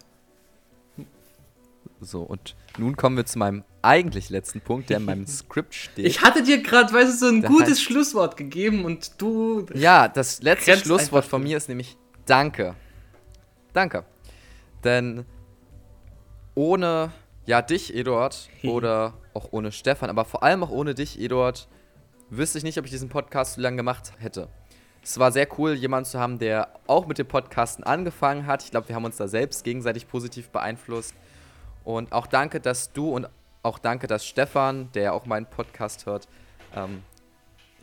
So, und nun kommen wir zu meinem eigentlich letzten Punkt, der in meinem Skript steht. Ich hatte dir gerade, weißt du, so ein da gutes heißt, Schlusswort gegeben und du. Ja, das letzte Schlusswort von mir ist nämlich Danke. Danke. Denn ohne ja, dich, Eduard, oder auch ohne Stefan, aber vor allem auch ohne dich, Eduard, wüsste ich nicht, ob ich diesen Podcast so lange gemacht hätte. Es war sehr cool, jemanden zu haben, der auch mit dem Podcasten angefangen hat. Ich glaube, wir haben uns da selbst gegenseitig positiv beeinflusst. Und auch danke, dass du und auch danke, dass Stefan, der auch meinen Podcast hört, ähm,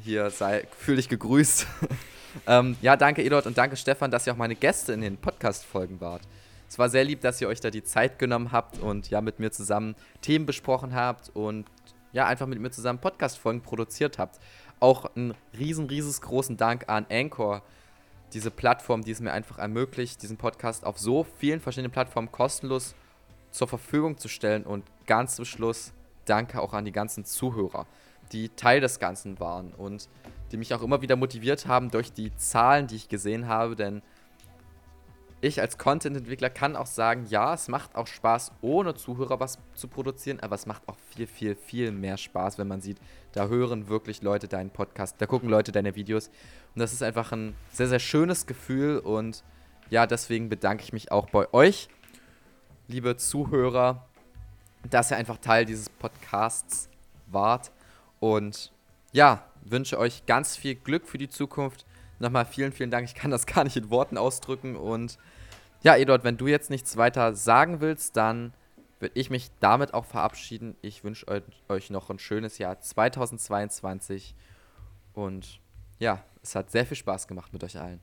hier sei, fühl dich gegrüßt. ähm, ja, danke Eduard und danke Stefan, dass ihr auch meine Gäste in den Podcast-Folgen wart. Es war sehr lieb, dass ihr euch da die Zeit genommen habt und ja mit mir zusammen Themen besprochen habt und ja einfach mit mir zusammen Podcast-Folgen produziert habt. Auch einen riesen, riesengroßen Dank an Anchor, diese Plattform, die es mir einfach ermöglicht, diesen Podcast auf so vielen verschiedenen Plattformen kostenlos zur Verfügung zu stellen. Und ganz zum Schluss danke auch an die ganzen Zuhörer, die Teil des Ganzen waren und die mich auch immer wieder motiviert haben durch die Zahlen, die ich gesehen habe, denn ich als Content-Entwickler kann auch sagen, ja, es macht auch Spaß, ohne Zuhörer was zu produzieren, aber es macht auch viel, viel, viel mehr Spaß, wenn man sieht, da hören wirklich Leute deinen Podcast, da gucken Leute deine Videos. Und das ist einfach ein sehr, sehr schönes Gefühl und ja, deswegen bedanke ich mich auch bei euch, liebe Zuhörer, dass ihr einfach Teil dieses Podcasts wart. Und ja, wünsche euch ganz viel Glück für die Zukunft Nochmal vielen, vielen Dank. Ich kann das gar nicht in Worten ausdrücken. Und ja, Eduard, wenn du jetzt nichts weiter sagen willst, dann würde ich mich damit auch verabschieden. Ich wünsche euch noch ein schönes Jahr 2022. Und ja, es hat sehr viel Spaß gemacht mit euch allen.